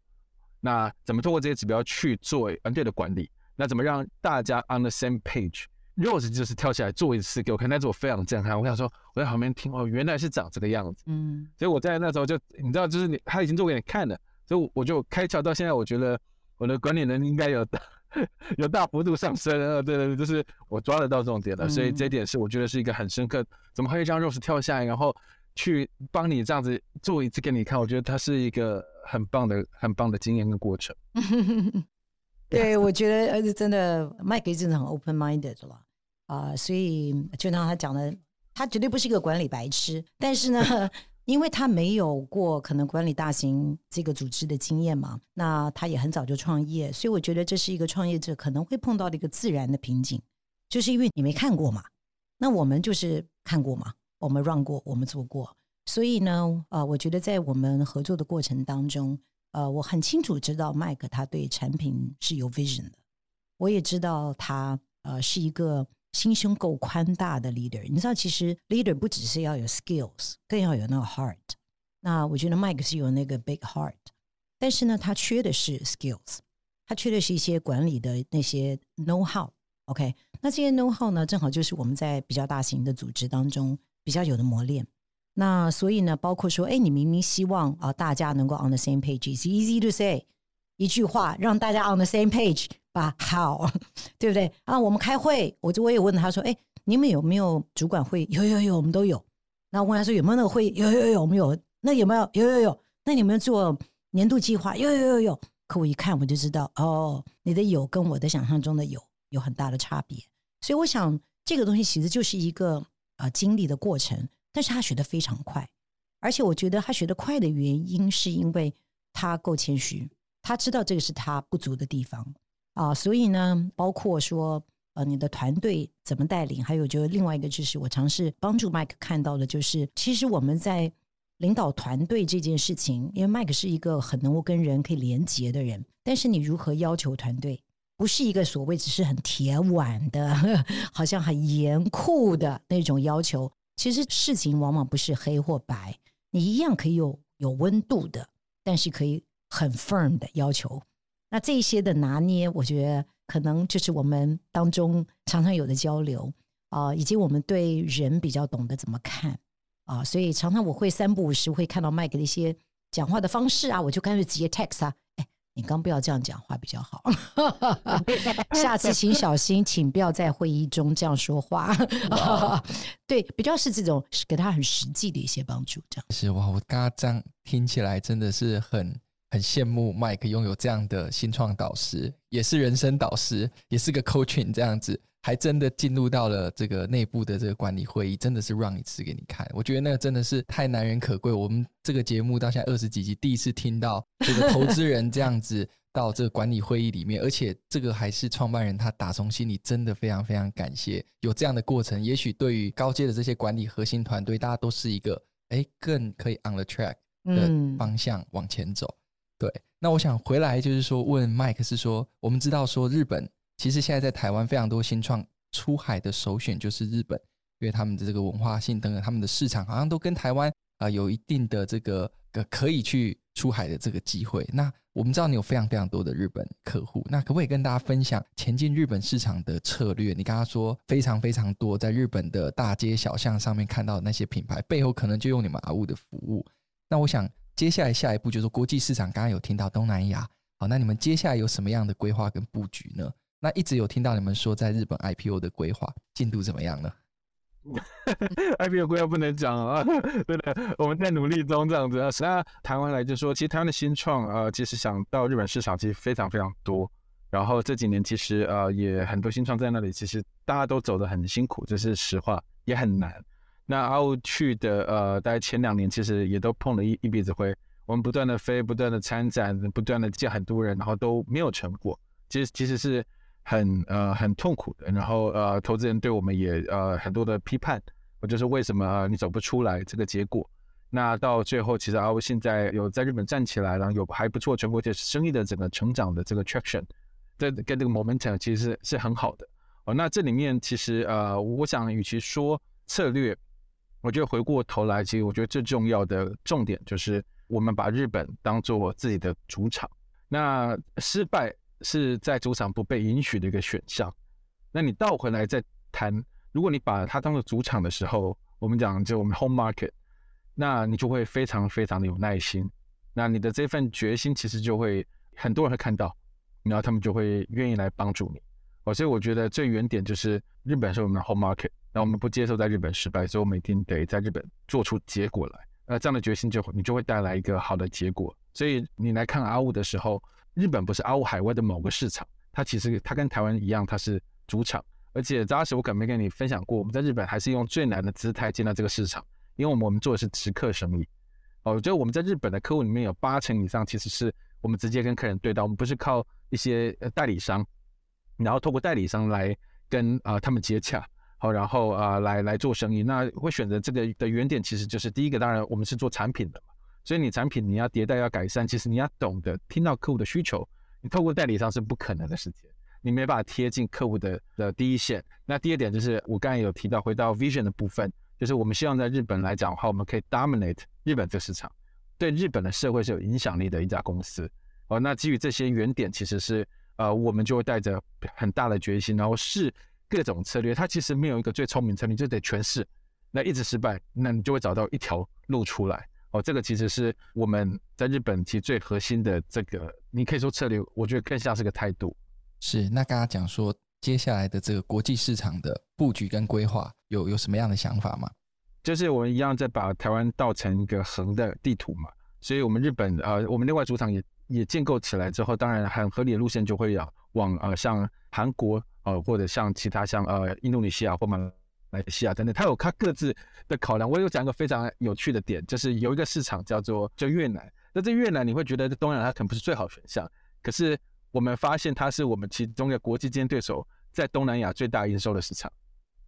那怎么通过这些指标去做团队的管理？那怎么让大家 on the same page？Rose 就是跳起来做一次给我看，但是我非常震撼。我想说，我在旁边听哦，原来是长这个样子。嗯，所以我在那时候就你知道，就是你他已经做给你看了，所以我就开窍。到现在，我觉得我的管理能力应该有 有大幅度上升。呃，对对对，就是我抓得到重点了，嗯、所以这一点是我觉得是一个很深刻。怎么可以让 Rose 跳下来，然后去帮你这样子做一次给你看？我觉得它是一个很棒的、很棒的经验跟过程。对，我觉得儿子真的，Mike 真的很 open minded 了啊、呃，所以就像他讲的，他绝对不是一个管理白痴，但是呢。因为他没有过可能管理大型这个组织的经验嘛，那他也很早就创业，所以我觉得这是一个创业者可能会碰到的一个自然的瓶颈，就是因为你没看过嘛。那我们就是看过嘛，我们 run 过，我们做过，所以呢，呃，我觉得在我们合作的过程当中，呃，我很清楚知道 Mike 他对产品是有 vision 的，我也知道他呃是一个。心胸够宽大的 leader，你知道，其实 leader 不只是要有 skills，更要有那个 heart。那我觉得 Mike 是有那个 big heart，但是呢，他缺的是 skills，他缺的是一些管理的那些 know how。OK，那这些 know how 呢，正好就是我们在比较大型的组织当中比较有的磨练。那所以呢，包括说，哎，你明明希望啊大家能够 on the same page，it's easy to say，一句话让大家 on the same page。吧，好，对不对啊？我们开会，我就我也问他说：“哎，你们有没有主管会？有有有，我们都有。那我问他说有没有那个会？有有有，我们有。那有没有？有有有。那你有没有做年度计划？有有有有。可我一看我就知道，哦，你的有跟我的想象中的有有很大的差别。所以我想这个东西其实就是一个啊、经历的过程，但是他学得非常快，而且我觉得他学得快的原因是因为他够谦虚，他知道这个是他不足的地方。啊，所以呢，包括说，呃，你的团队怎么带领，还有就是另外一个就是，我尝试帮助 Mike 看到的，就是其实我们在领导团队这件事情，因为 Mike 是一个很能够跟人可以连接的人，但是你如何要求团队，不是一个所谓只是很铁腕的，好像很严酷的那种要求。其实事情往往不是黑或白，你一样可以有有温度的，但是可以很 firm 的要求。那这些的拿捏，我觉得可能就是我们当中常常有的交流啊、呃，以及我们对人比较懂得怎么看啊、呃，所以常常我会三不五时会看到 Mike 的一些讲话的方式啊，我就干脆直接 text 啊，哎，你刚不要这样讲话比较好 下次请小心，请不要在会议中这样说话。对，比较是这种给他很实际的一些帮助，这样。是哇，我刚刚这样听起来真的是很。很羡慕 Mike 拥有这样的新创导师，也是人生导师，也是个 coaching 这样子，还真的进入到了这个内部的这个管理会议，真的是 run 一次给你看。我觉得那个真的是太难人可贵。我们这个节目到现在二十几集，第一次听到这个投资人这样子 到这个管理会议里面，而且这个还是创办人他打从心里真的非常非常感谢有这样的过程。也许对于高阶的这些管理核心团队，大家都是一个哎更可以 on the track 的方向往前走。对，那我想回来就是说，问 Mike 是说，我们知道说日本其实现在在台湾非常多新创出海的首选就是日本，因为他们的这个文化性等等，他们的市场好像都跟台湾啊、有一定的这个可以去出海的这个机会。那我们知道你有非常非常多的日本客户，那可不可以跟大家分享前进日本市场的策略？你刚刚说非常非常多，在日本的大街小巷上面看到的那些品牌背后，可能就用你们阿物的服务。那我想。接下来下一步就是国际市场，刚刚有听到东南亚，好，那你们接下来有什么样的规划跟布局呢？那一直有听到你们说在日本 IPO 的规划进度怎么样呢？IPO 规划不能讲啊，对的，我们在努力中这样子。那台湾来就说，其实台湾的新创呃，其实想到日本市场其实非常非常多。然后这几年其实呃也很多新创在那里，其实大家都走得很辛苦，这是实话，也很难。那阿乌去的呃，大概前两年其实也都碰了一一鼻子灰。我们不断的飞，不断的参展，不断的见很多人，然后都没有成果。其实其实是很呃很痛苦的。然后呃，投资人对我们也呃很多的批判，我就是为什么你走不出来这个结果。那到最后，其实 AWU 现在有在日本站起来，然后有还不错全国，就是生意的整个成长的这个 traction，这跟这个 momentum 其实是是很好的。哦，那这里面其实呃，我想与其说策略。我觉得回过头来，其实我觉得最重要的重点就是我们把日本当做自己的主场。那失败是在主场不被允许的一个选项。那你倒回来再谈，如果你把它当做主场的时候，我们讲就我们 home market，那你就会非常非常的有耐心。那你的这份决心其实就会很多人会看到。然后他们就会愿意来帮助你。哦，所以我觉得最原点就是日本是我们的 home market，那我们不接受在日本失败，所以我们一定得在日本做出结果来。那这样的决心就你就会带来一个好的结果。所以你来看阿五的时候，日本不是阿五海外的某个市场，它其实它跟台湾一样，它是主场。而且扎实我可能没跟你分享过，我们在日本还是用最难的姿态进到这个市场，因为我们我们做的是直客生意。哦，就我们在日本的客户里面有八成以上其实是我们直接跟客人对到，我们不是靠一些代理商。然后透过代理商来跟啊、呃、他们接洽，好，然后啊、呃、来来做生意。那会选择这个的原点，其实就是第一个，当然我们是做产品的嘛，所以你产品你要迭代要改善，其实你要懂得听到客户的需求。你透过代理商是不可能的事情，你没办法贴近客户的的第一线。那第二点就是我刚才有提到，回到 vision 的部分，就是我们希望在日本来讲的话，我们可以 dominate 日本这个市场，对日本的社会是有影响力的一家公司。哦，那基于这些原点，其实是。呃，我们就会带着很大的决心，然后试各种策略。它其实没有一个最聪明策略，就得全试。那一直失败，那你就会找到一条路出来。哦，这个其实是我们在日本其实最核心的这个，你可以说策略，我觉得更像是个态度。是。那刚刚讲说接下来的这个国际市场的布局跟规划，有有什么样的想法吗？就是我们一样在把台湾倒成一个横的地图嘛。所以，我们日本呃，我们另外主场也。也建构起来之后，当然很合理的路线就会要往呃像韩国呃或者像其他像呃印度尼西亚或马来西亚等等，它有它各自的考量。我有讲一个非常有趣的点，就是有一个市场叫做叫越南。那这越南你会觉得东南亚它可能不是最好选项，可是我们发现它是我们其中一个国际竞争对手在东南亚最大营收的市场。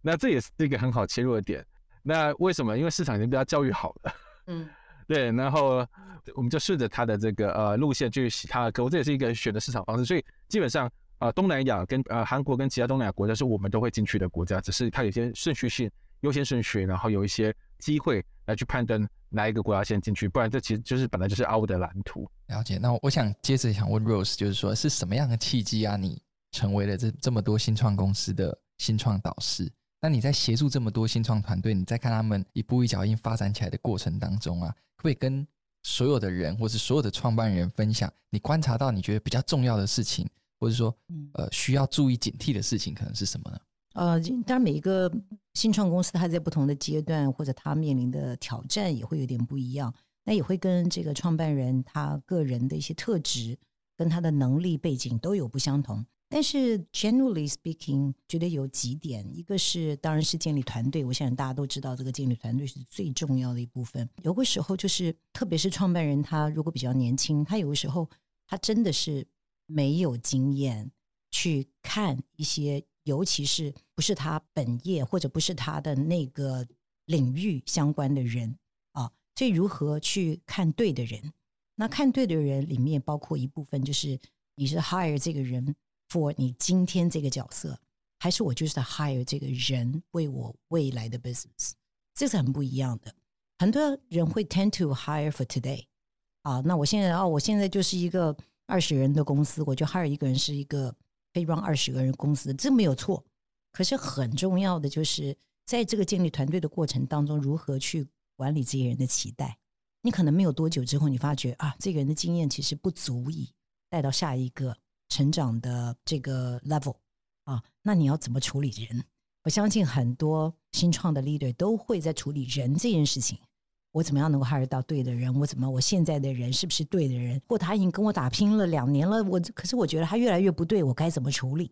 那这也是一个很好切入的点。那为什么？因为市场已经比较教育好了。嗯。对，然后我们就顺着它的这个呃路线去洗它的客户，这也是一个选的市场方式。所以基本上啊、呃，东南亚跟呃韩国跟其他东南亚国家是我们都会进去的国家，只是它有些顺序性、优先顺序，然后有一些机会来去判断哪一个国家先进去，不然这其实就是本来就是 AWU 的蓝图。了解。那我想接着想问 Rose，就是说是什么样的契机啊，你成为了这这么多新创公司的新创导师？那你在协助这么多新创团队，你在看他们一步一脚印发展起来的过程当中啊，可不可以跟所有的人或是所有的创办人分享你观察到你觉得比较重要的事情，或者说呃需要注意警惕的事情，可能是什么呢？呃，当然每一个新创公司它在不同的阶段或者它面临的挑战也会有点不一样，那也会跟这个创办人他个人的一些特质跟他的能力背景都有不相同。但是，generally speaking，觉得有几点，一个是当然是建立团队。我想大家都知道，这个建立团队是最重要的一部分。有个时候就是，特别是创办人他如果比较年轻，他有的时候他真的是没有经验去看一些，尤其是不是他本业或者不是他的那个领域相关的人啊。所以，如何去看对的人？那看对的人里面包括一部分就是你是 hire 这个人。for 你今天这个角色，还是我就是 hire 这个人为我未来的 business，这是很不一样的。很多人会 tend to hire for today 啊，那我现在哦，我现在就是一个二十人的公司，我就 hire 一个人是一个可以 run 二十个人公司，这没有错。可是很重要的就是在这个建立团队的过程当中，如何去管理这些人的期待。你可能没有多久之后，你发觉啊，这个人的经验其实不足以带到下一个。成长的这个 level 啊，那你要怎么处理人？我相信很多新创的 leader 都会在处理人这件事情。我怎么样能够 hire 到对的人？我怎么我现在的人是不是对的人？或他已经跟我打拼了两年了，我可是我觉得他越来越不对，我该怎么处理？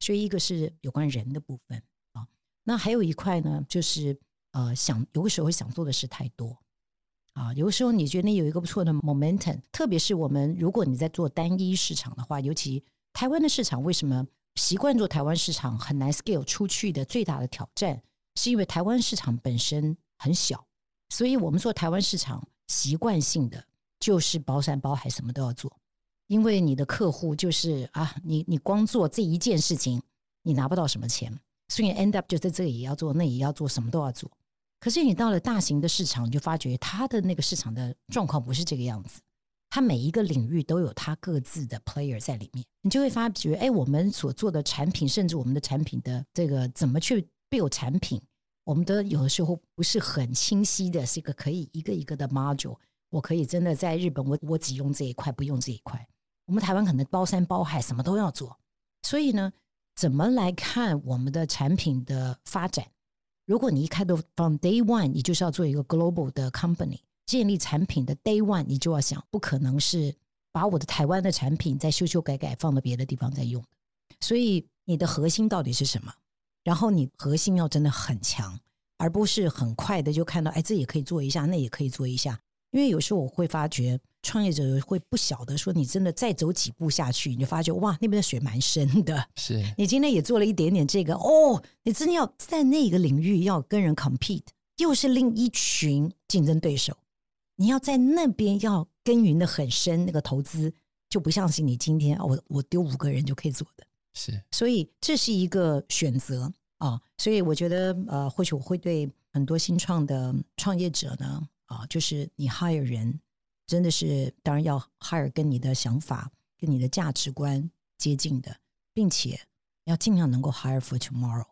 所以一个是有关人的部分啊，那还有一块呢，就是呃，想有的时候想做的事太多。啊，有的时候你觉得你有一个不错的 momentum，特别是我们如果你在做单一市场的话，尤其台湾的市场，为什么习惯做台湾市场很难 scale 出去的最大的挑战，是因为台湾市场本身很小，所以我们做台湾市场习惯性的就是包山包海什么都要做，因为你的客户就是啊，你你光做这一件事情，你拿不到什么钱，所以 end up 就在这里也要做，那也要做，什么都要做。可是你到了大型的市场，你就发觉它的那个市场的状况不是这个样子。它每一个领域都有它各自的 player 在里面，你就会发觉，哎，我们所做的产品，甚至我们的产品的这个怎么去 build 产品，我们的有的时候不是很清晰的，是一个可以一个一个的 module。我可以真的在日本，我我只用这一块，不用这一块。我们台湾可能包山包海，什么都要做。所以呢，怎么来看我们的产品的发展？如果你一开头 from day one，你就是要做一个 global 的 company，建立产品的 day one，你就要想，不可能是把我的台湾的产品再修修改改放到别的地方再用。所以你的核心到底是什么？然后你核心要真的很强，而不是很快的就看到，哎，这也可以做一下，那也可以做一下。因为有时候我会发觉，创业者会不晓得说，你真的再走几步下去，你就发觉哇，那边的水蛮深的。是你今天也做了一点点这个哦，你真的要在那个领域要跟人 compete，又是另一群竞争对手，你要在那边要耕耘的很深，那个投资就不像是你今天我我丢五个人就可以做的。是，所以这是一个选择啊。所以我觉得呃，或许我会对很多新创的创业者呢。啊，就是你 hire 人，真的是当然要 hire 跟你的想法、跟你的价值观接近的，并且要尽量能够 hire for tomorrow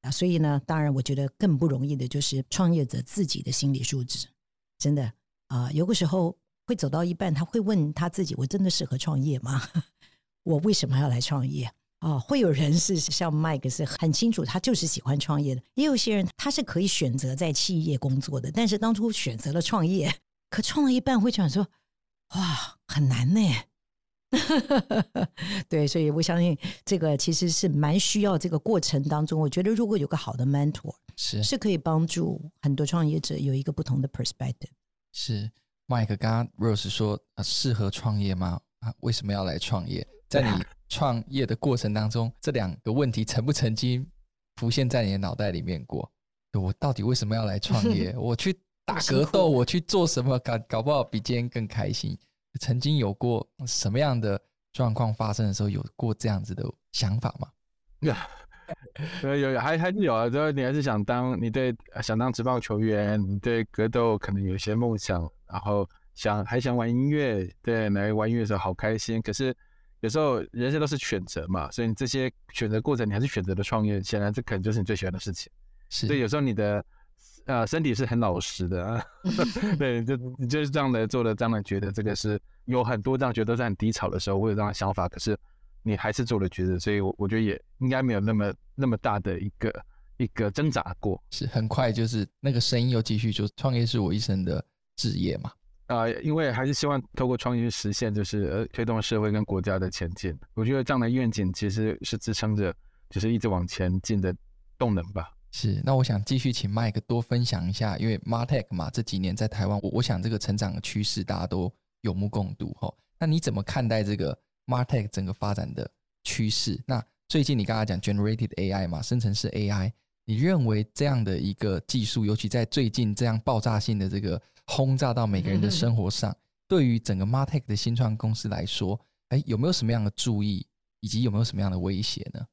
啊。所以呢，当然我觉得更不容易的就是创业者自己的心理素质，真的啊，有个时候会走到一半，他会问他自己：我真的适合创业吗？我为什么要来创业？啊、哦，会有人是像 Mike 是很清楚，他就是喜欢创业的。也有些人他是可以选择在企业工作的，但是当初选择了创业，可创了一半会想说，哇，很难呢。对，所以我相信这个其实是蛮需要这个过程当中，我觉得如果有个好的 mentor，是是可以帮助很多创业者有一个不同的 perspective。是 Mike 刚刚 Rose 说，啊，适合创业吗？啊，为什么要来创业？在你创业的过程当中，这两个问题曾不曾经浮现在你的脑袋里面过？我到底为什么要来创业？我去打格斗，我去做什么？搞搞不好比今天更开心。曾经有过什么样的状况发生的时候，有过这样子的想法吗？有有还还是有啊。就是你还是想当你对想当职棒球员，你对格斗可能有些梦想，然后想还想玩音乐，对，来玩音乐的时候好开心。可是。有时候人生都是选择嘛，所以你这些选择过程，你还是选择了创业。显然，这可能就是你最喜欢的事情。是，所以有时候你的呃身体是很老实的啊，对，就你就是这样的做的，这样的觉得这个是有很多这样觉得在很低潮的时候会有这样的想法，可是你还是做了抉择，所以我我觉得也应该没有那么那么大的一个一个挣扎过。是很快就是那个声音又继续，就创业是我一生的职业嘛。啊、因为还是希望透过创业去实现，就是呃推动社会跟国家的前进。我觉得这样的愿景其实是支撑着，就是一直往前进的动能吧。是，那我想继续请 Mike 多分享一下，因为 Martech 嘛，这几年在台湾，我我想这个成长的趋势大家都有目共睹哈。那你怎么看待这个 Martech 整个发展的趋势？那最近你刚刚讲 Generated AI 嘛，生成式 AI，你认为这样的一个技术，尤其在最近这样爆炸性的这个轰炸到每个人的生活上，对于整个 Martech 的新创公司来说，哎，有没有什么样的注意，以及有没有什么样的威胁呢？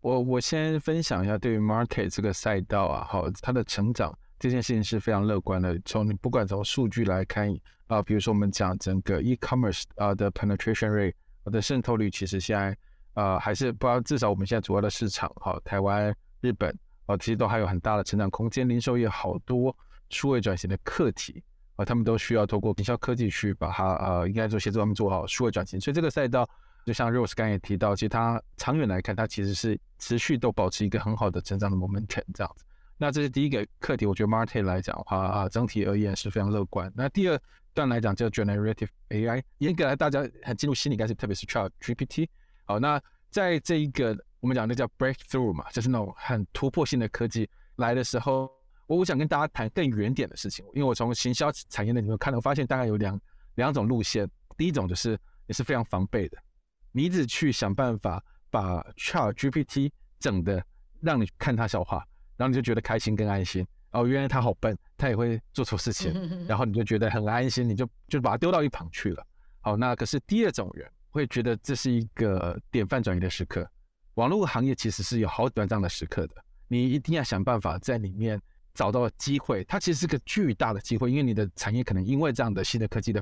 我我先分享一下，对于 Martech 这个赛道啊，好，它的成长这件事情是非常乐观的。从你不管从数据来看啊，比如说我们讲整个 e-commerce 啊的 penetration rate 的渗透率，其实现在啊还是不知道，至少我们现在主要的市场，好，台湾、日本啊，其实都还有很大的成长空间。零售业好多数位转型的课题。啊，他们都需要透过营销科技去把它呃，应该说协助他们做好数位转型。所以这个赛道，就像 Rose 刚也提到，其实它长远来看，它其实是持续都保持一个很好的成长的 momentum 这样子。那这是第一个课题，我觉得 Martin 来讲的话啊，整体而言是非常乐观。那第二段来讲叫 Generative AI，严格来大家很进入心理，应该是特别是 ChatGPT。好，那在这一个我们讲的叫 breakthrough 嘛，就是那种很突破性的科技来的时候。我我想跟大家谈更远点的事情，因为我从行销产业的里面看到，我发现大概有两两种路线。第一种就是也是非常防备的，你一直去想办法把 ChatGPT 整的让你看他笑话，然后你就觉得开心跟安心。哦，原来他好笨，他也会做错事情，然后你就觉得很安心，你就就把它丢到一旁去了。好，那可是第二种人会觉得这是一个典范转移的时刻。网络行业其实是有好短这样的时刻的，你一定要想办法在里面。找到机会，它其实是个巨大的机会，因为你的产业可能因为这样的新的科技的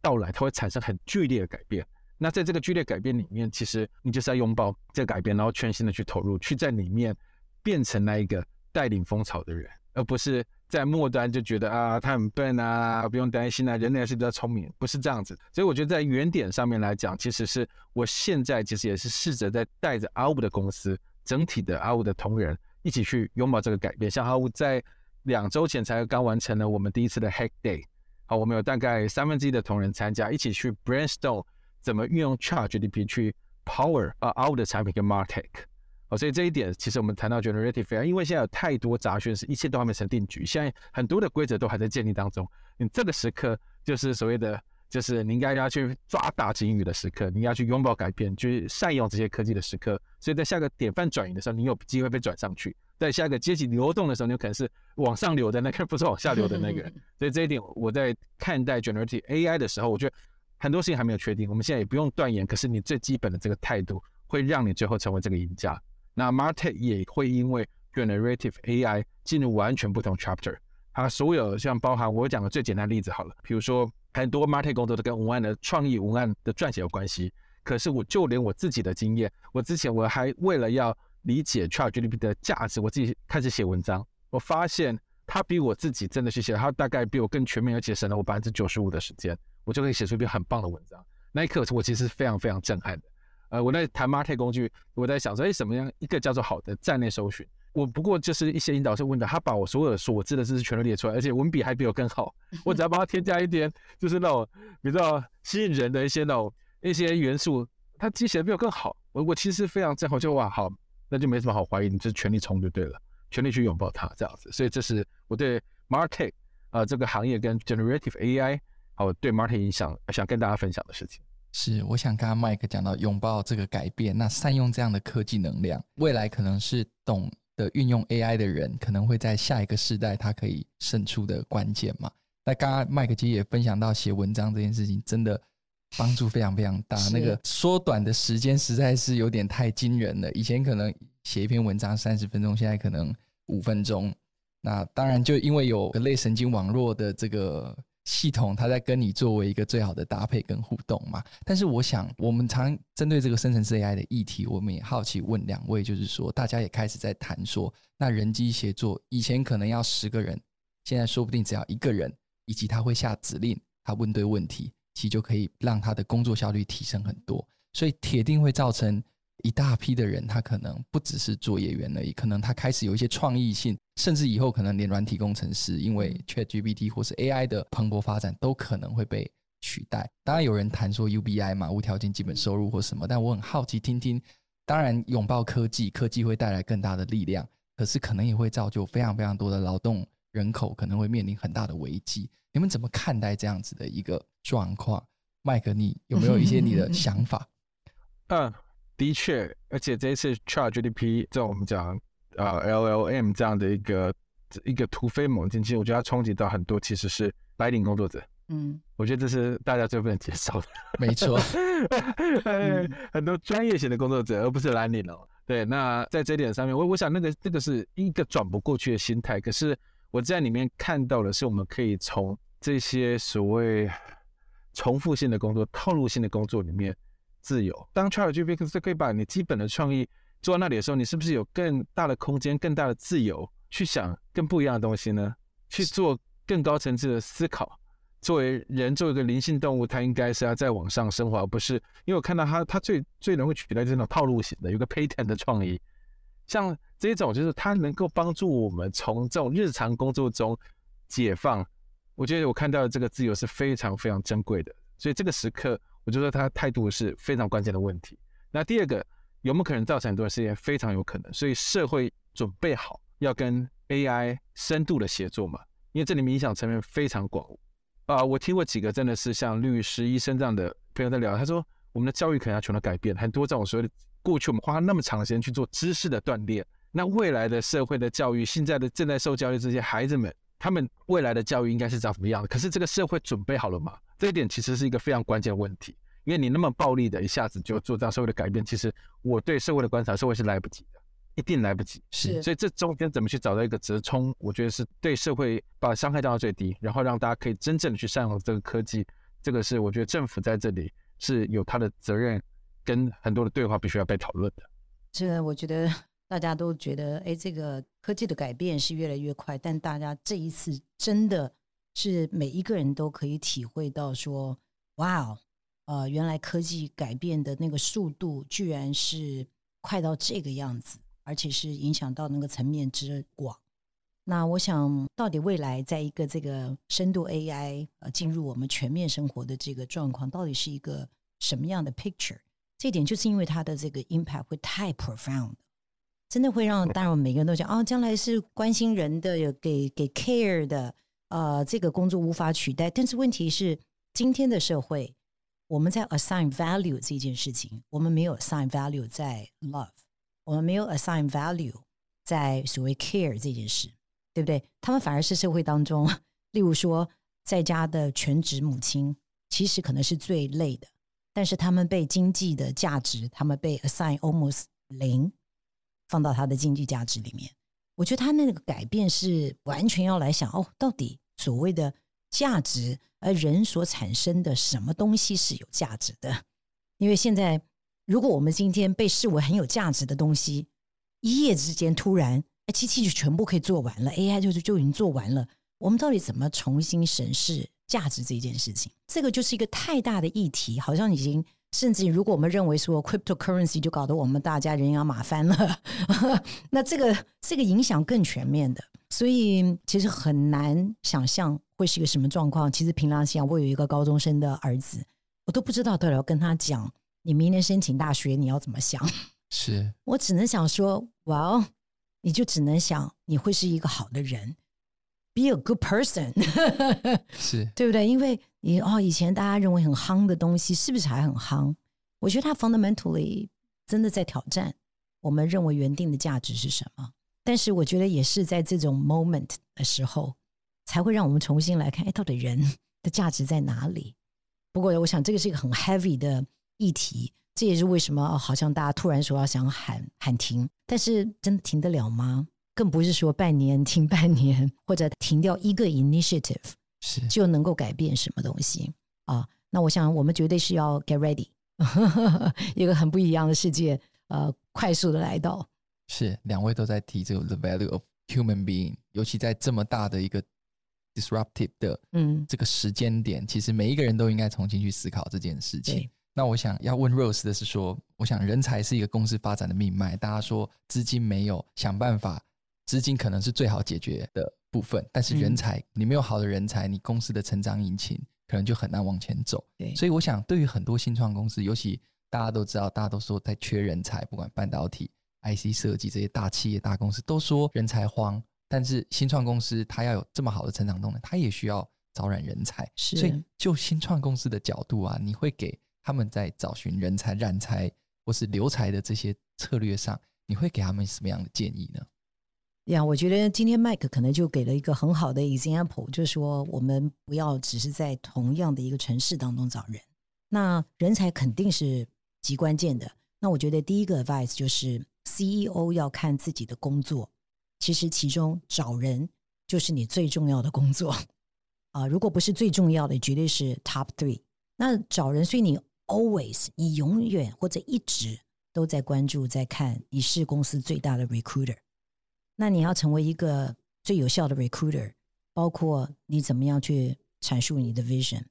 到来，它会产生很剧烈的改变。那在这个剧烈改变里面，其实你就是要拥抱这个改变，然后全心的去投入，去在里面变成那一个带领风潮的人，而不是在末端就觉得啊，他很笨啊，不用担心啊，人类还是比较聪明，不是这样子。所以我觉得在原点上面来讲，其实是我现在其实也是试着在带着阿五的公司，整体的阿五的同仁一起去拥抱这个改变。像阿乌在两周前才刚完成了我们第一次的 Hack Day，好，我们有大概三分之一的同仁参加，一起去 Brainstorm 怎么运用 ChatGPT 去 Power 啊阿乌的产品跟 MarTech。哦，所以这一点其实我们谈到 Generative AI，因为现在有太多杂讯，是一切都还没成定局，现在很多的规则都还在建立当中。你这个时刻就是所谓的，就是你应该要去抓大机遇的时刻，你要去拥抱改变，去善用这些科技的时刻。所以在下个典范转移的时候，你有机会被转上去；在下个阶级流动的时候，你有可能是往上流的那个，不是往下流的那个人。所以这一点我在看待 Generative AI 的时候，我觉得很多事情还没有确定，我们现在也不用断言。可是你最基本的这个态度，会让你最后成为这个赢家。那 MarTech 也会因为 Generative AI 进入完全不同 chapter，它所有像包含我讲的最简单的例子好了，比如说很多 MarTech 工作都跟文案的创意、文案的撰写有关系。可是我就连我自己的经验，我之前我还为了要理解 ChatGPT 的价值，我自己开始写文章，我发现它比我自己真的去写，它大概比我更全面，而且省了我百分之九十五的时间，我就可以写出一篇很棒的文章。那一刻我其实是非常非常震撼的。呃，我在谈 MarTech 工具，我在想说，哎，什么样一个叫做好的站内搜寻？我不过就是一些引导是问的，他把我所有的所知的知识全都列出来，而且文笔还比我更好。我只要帮他添加一点，就是那种比较吸引人的一些那种一些元素，他记写的比我更好。我我其实非常正好，就哇好，那就没什么好怀疑，你就是全力冲就对了，全力去拥抱它这样子。所以这是我对 MarTech 啊、呃、这个行业跟 Generative AI 好对 MarTech 影响想跟大家分享的事情。是，我想刚刚 Mike 讲到拥抱这个改变，那善用这样的科技能量，未来可能是懂得运用 AI 的人，可能会在下一个世代他可以胜出的关键嘛。那刚刚 Mike 其实也分享到写文章这件事情，真的帮助非常非常大，那个缩短的时间实在是有点太惊人了。以前可能写一篇文章三十分钟，现在可能五分钟。那当然就因为有个类神经网络的这个。系统它在跟你作为一个最好的搭配跟互动嘛？但是我想，我们常针对这个生成式 AI 的议题，我们也好奇问两位，就是说，大家也开始在谈说，那人机协作以前可能要十个人，现在说不定只要一个人，以及他会下指令，他问对问题，其实就可以让他的工作效率提升很多，所以铁定会造成。一大批的人，他可能不只是作业员而已，可能他开始有一些创意性，甚至以后可能连软体工程师，因为 ChatGPT 或是 AI 的蓬勃发展，都可能会被取代。当然有人谈说 UBI 嘛，无条件基本收入或什么，但我很好奇听听。当然拥抱科技，科技会带来更大的力量，可是可能也会造就非常非常多的劳动人口可能会面临很大的危机。你们怎么看待这样子的一个状况？麦克，你有没有一些你的想法？嗯。的确，而且这一次 ChatGPT 这种我们讲啊 LLM 这样的一个一个突飞猛进，其实我觉得它冲击到很多其实是白领工作者。嗯，我觉得这是大家最不能接受的。没错，很多专业型的工作者，而不是蓝领哦。对，那在这点上面，我我想那个那个是一个转不过去的心态。可是我在里面看到的是，我们可以从这些所谓重复性的工作、套路性的工作里面。自由。当 ChatGPT 可以把你基本的创意做到那里的时候，你是不是有更大的空间、更大的自由去想更不一样的东西呢？去做更高层次的思考。作为人，作为一个灵性动物，它应该是要再往上升华，而不是因为我看到它，它最最能够取代这种套路型的，有个 patent 的创意。像这种，就是它能够帮助我们从这种日常工作中解放。我觉得我看到的这个自由是非常非常珍贵的，所以这个时刻。我觉得他态度是非常关键的问题。那第二个，有没有可能造成很多的事情？非常有可能。所以社会准备好要跟 AI 深度的协作嘛？因为这里面影响层面非常广啊。我听过几个真的是像律师、医生这样的朋友在聊，他说我们的教育可能要全都改变，很多这种所谓的过去我们花那么长时间去做知识的锻炼，那未来的社会的教育，现在的正在受教育这些孩子们，他们未来的教育应该是长什么样的？可是这个社会准备好了吗？这一点其实是一个非常关键的问题，因为你那么暴力的一下子就做这样社会的改变，其实我对社会的观察，社会是来不及的，一定来不及。是，所以这中间怎么去找到一个折冲，我觉得是对社会把伤害降到最低，然后让大家可以真正的去善用这个科技，这个是我觉得政府在这里是有他的责任，跟很多的对话必须要被讨论的。这个我觉得大家都觉得，哎，这个科技的改变是越来越快，但大家这一次真的是每一个人都可以体会到说，哇哦，呃，原来科技改变的那个速度居然是快到这个样子，而且是影响到那个层面之广。那我想，到底未来在一个这个深度 AI 呃进入我们全面生活的这个状况，到底是一个什么样的 picture？这点就是因为它的这个 impact 会太 profound，真的会让当然我们每个人都讲啊，将来是关心人的，有给给 care 的，呃，这个工作无法取代。但是问题是，今天的社会，我们在 assign value 这件事情，我们没有 assign value 在 love，我们没有 assign value 在所谓 care 这件事。对不对？他们反而是社会当中，例如说在家的全职母亲，其实可能是最累的，但是他们被经济的价值，他们被 assign almost 零，放到他的经济价值里面。我觉得他那个改变是完全要来想哦，到底所谓的价值，而人所产生的什么东西是有价值的？因为现在，如果我们今天被视为很有价值的东西，一夜之间突然。哎，机器就全部可以做完了，AI 就就就已经做完了。我们到底怎么重新审视价值这件事情？这个就是一个太大的议题，好像已经甚至如果我们认为说 cryptocurrency 就搞得我们大家人仰马翻了，那这个这个影响更全面的，所以其实很难想象会是一个什么状况。其实凭良心讲，我有一个高中生的儿子，我都不知道到底要跟他讲，你明年申请大学你要怎么想？是我只能想说，哇哦。你就只能想你会是一个好的人，be a good person，是对不对？因为你哦，以前大家认为很夯的东西，是不是还很夯？我觉得它 fundamentally 真的在挑战我们认为原定的价值是什么。但是我觉得也是在这种 moment 的时候，才会让我们重新来看，哎，到底人 的价值在哪里？不过我想这个是一个很 heavy 的议题。这也是为什么好像大家突然说要想喊喊停，但是真的停得了吗？更不是说半年 停半年，或者停掉一个 initiative 是就能够改变什么东西啊？那我想我们绝对是要 get ready，一个很不一样的世界，呃，快速的来到。是两位都在提这个 the value of human being，尤其在这么大的一个 disruptive 的嗯这个时间点，嗯、其实每一个人都应该重新去思考这件事情。那我想要问 Rose 的是说，我想人才是一个公司发展的命脉。大家说资金没有，想办法，资金可能是最好解决的部分。但是人才，你没有好的人才，你公司的成长引擎可能就很难往前走。对，所以我想，对于很多新创公司，尤其大家都知道，大家都说在缺人才，不管半导体、IC 设计这些大企业、大公司都说人才荒。但是新创公司它要有这么好的成长动能，它也需要招揽人才。是，所以就新创公司的角度啊，你会给。他们在找寻人才、染才或是留才的这些策略上，你会给他们什么样的建议呢？呀，我觉得今天 Mike 可能就给了一个很好的 example，就是说我们不要只是在同样的一个城市当中找人，那人才肯定是极关键的。那我觉得第一个 advice 就是 CEO 要看自己的工作，其实其中找人就是你最重要的工作啊，如果不是最重要的，绝对是 top three。那找人，所以你。Always，你永远或者一直都在关注，在看你是公司最大的 recruiter。那你要成为一个最有效的 recruiter，包括你怎么样去阐述你的 vision，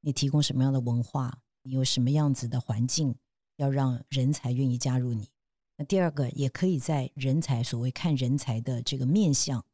你提供什么样的文化，你有什么样子的环境，要让人才愿意加入你。那第二个，也可以在人才所谓看人才的这个面向，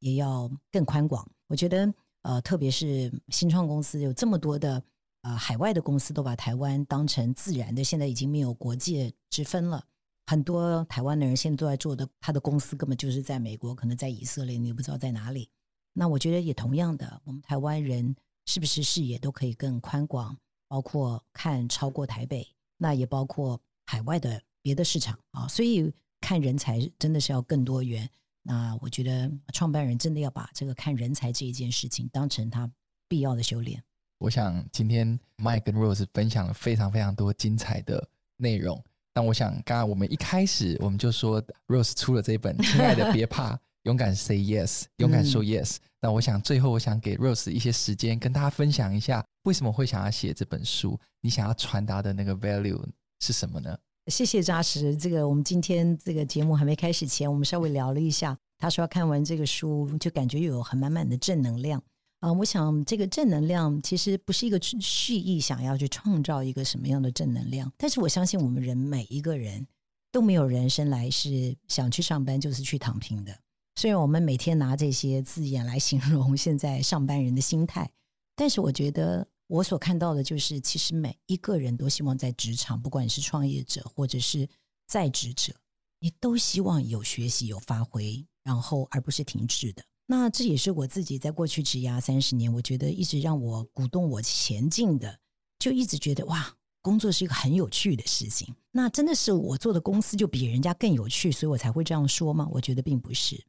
也要更宽广。我觉得，呃，特别是新创公司有这么多的。呃，海外的公司都把台湾当成自然的，现在已经没有国界之分了。很多台湾的人现在都在做的，他的公司根本就是在美国，可能在以色列，你也不知道在哪里。那我觉得也同样的，我们台湾人是不是视野都可以更宽广，包括看超过台北，那也包括海外的别的市场啊。所以看人才真的是要更多元。那我觉得创办人真的要把这个看人才这一件事情当成他必要的修炼。我想今天 Mike 跟 Rose 分享了非常非常多精彩的内容。但我想，刚刚我们一开始我们就说 Rose 出了这本《亲爱的别怕，勇敢 Say Yes》，勇敢说 Yes。那我想最后我想给 Rose 一些时间，跟大家分享一下为什么会想要写这本书，你想要传达的那个 value 是什么呢？谢谢扎实。这个我们今天这个节目还没开始前，我们稍微聊了一下。他说看完这个书，就感觉又有很满满的正能量啊、我想这个正能量其实不是一个蓄意想要去创造一个什么样的正能量，但是我相信我们人每一个人都没有人生来是想去上班就是去躺平的。虽然我们每天拿这些字眼来形容现在上班人的心态，但是我觉得我所看到的就是，其实每一个人都希望在职场，不管是创业者或者是在职者，你都希望有学习有发挥。然后，而不是停滞的。那这也是我自己在过去职涯三十年，我觉得一直让我鼓动我前进的，就一直觉得哇，工作是一个很有趣的事情。那真的是我做的公司就比人家更有趣，所以我才会这样说吗？我觉得并不是。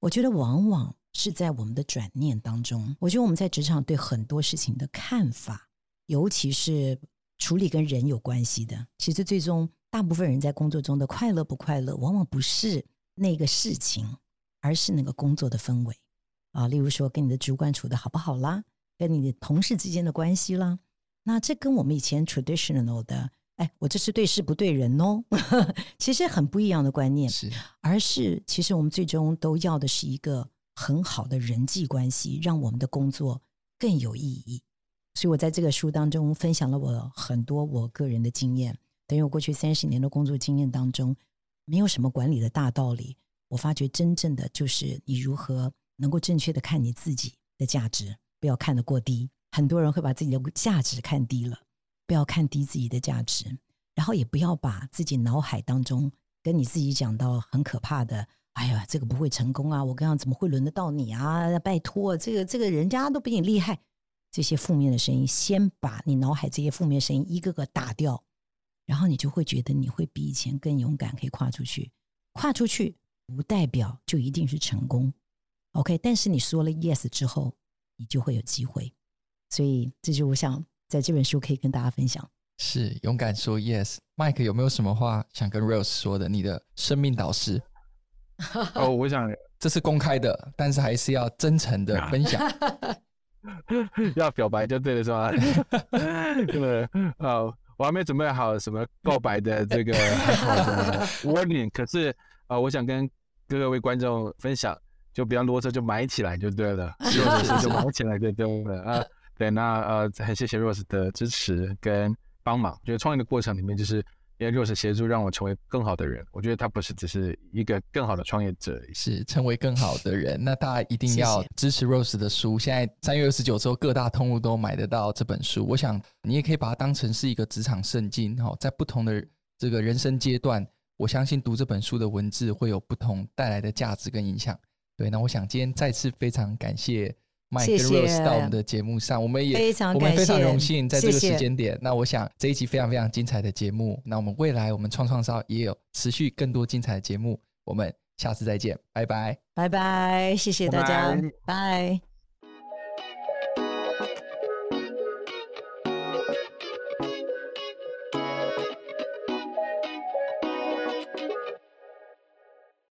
我觉得往往是在我们的转念当中。我觉得我们在职场对很多事情的看法，尤其是处理跟人有关系的，其实最终大部分人在工作中的快乐不快乐，往往不是那个事情。而是那个工作的氛围啊，例如说跟你的主管处的好不好啦，跟你的同事之间的关系啦，那这跟我们以前 traditional 的，哎，我这是对事不对人哦，其实很不一样的观念。是，而是其实我们最终都要的是一个很好的人际关系，让我们的工作更有意义。所以我在这个书当中分享了我很多我个人的经验，等于我过去三十年的工作经验当中，没有什么管理的大道理。我发觉真正的就是你如何能够正确的看你自己的价值，不要看得过低。很多人会把自己的价值看低了，不要看低自己的价值，然后也不要把自己脑海当中跟你自己讲到很可怕的，哎呀，这个不会成功啊，我刚刚怎么会轮得到你啊？拜托，这个这个人家都比你厉害，这些负面的声音，先把你脑海这些负面声音一个个打掉，然后你就会觉得你会比以前更勇敢，可以跨出去，跨出去。不代表就一定是成功，OK？但是你说了 yes 之后，你就会有机会。所以这就我想在这本书可以跟大家分享。是勇敢说 yes。Mike 有没有什么话想跟 Rose 说的？你的生命导师。哦，我想这是公开的，但是还是要真诚的分享。要表白就对了，是吧？对了，哦，我还没准备好什么告白的这个 warning，可是啊、呃，我想跟。各位观众分享，就不要啰嗦，就买起来就对了。就买起来就对了啊。对，那呃，很谢谢 Rose 的支持跟帮忙。觉得创业的过程里面，就是因为 Rose 协助让我成为更好的人。我觉得他不是只是一个更好的创业者，是成为更好的人。那大家一定要支持 Rose 的书。现在三月二十九之后，各大通路都买得到这本书。我想你也可以把它当成是一个职场圣经哈，在不同的这个人生阶段。我相信读这本书的文字会有不同带来的价值跟影响。对，那我想今天再次非常感谢 Mike 跟 Rose 到我们的节目上，我们也非常我们非常荣幸在这个时间点。谢谢。那我想这一集非常非常精彩的节目，那我们未来我们创创烧也有持续更多精彩的节目，我们下次再见，拜拜，拜拜，谢谢大家，拜拜。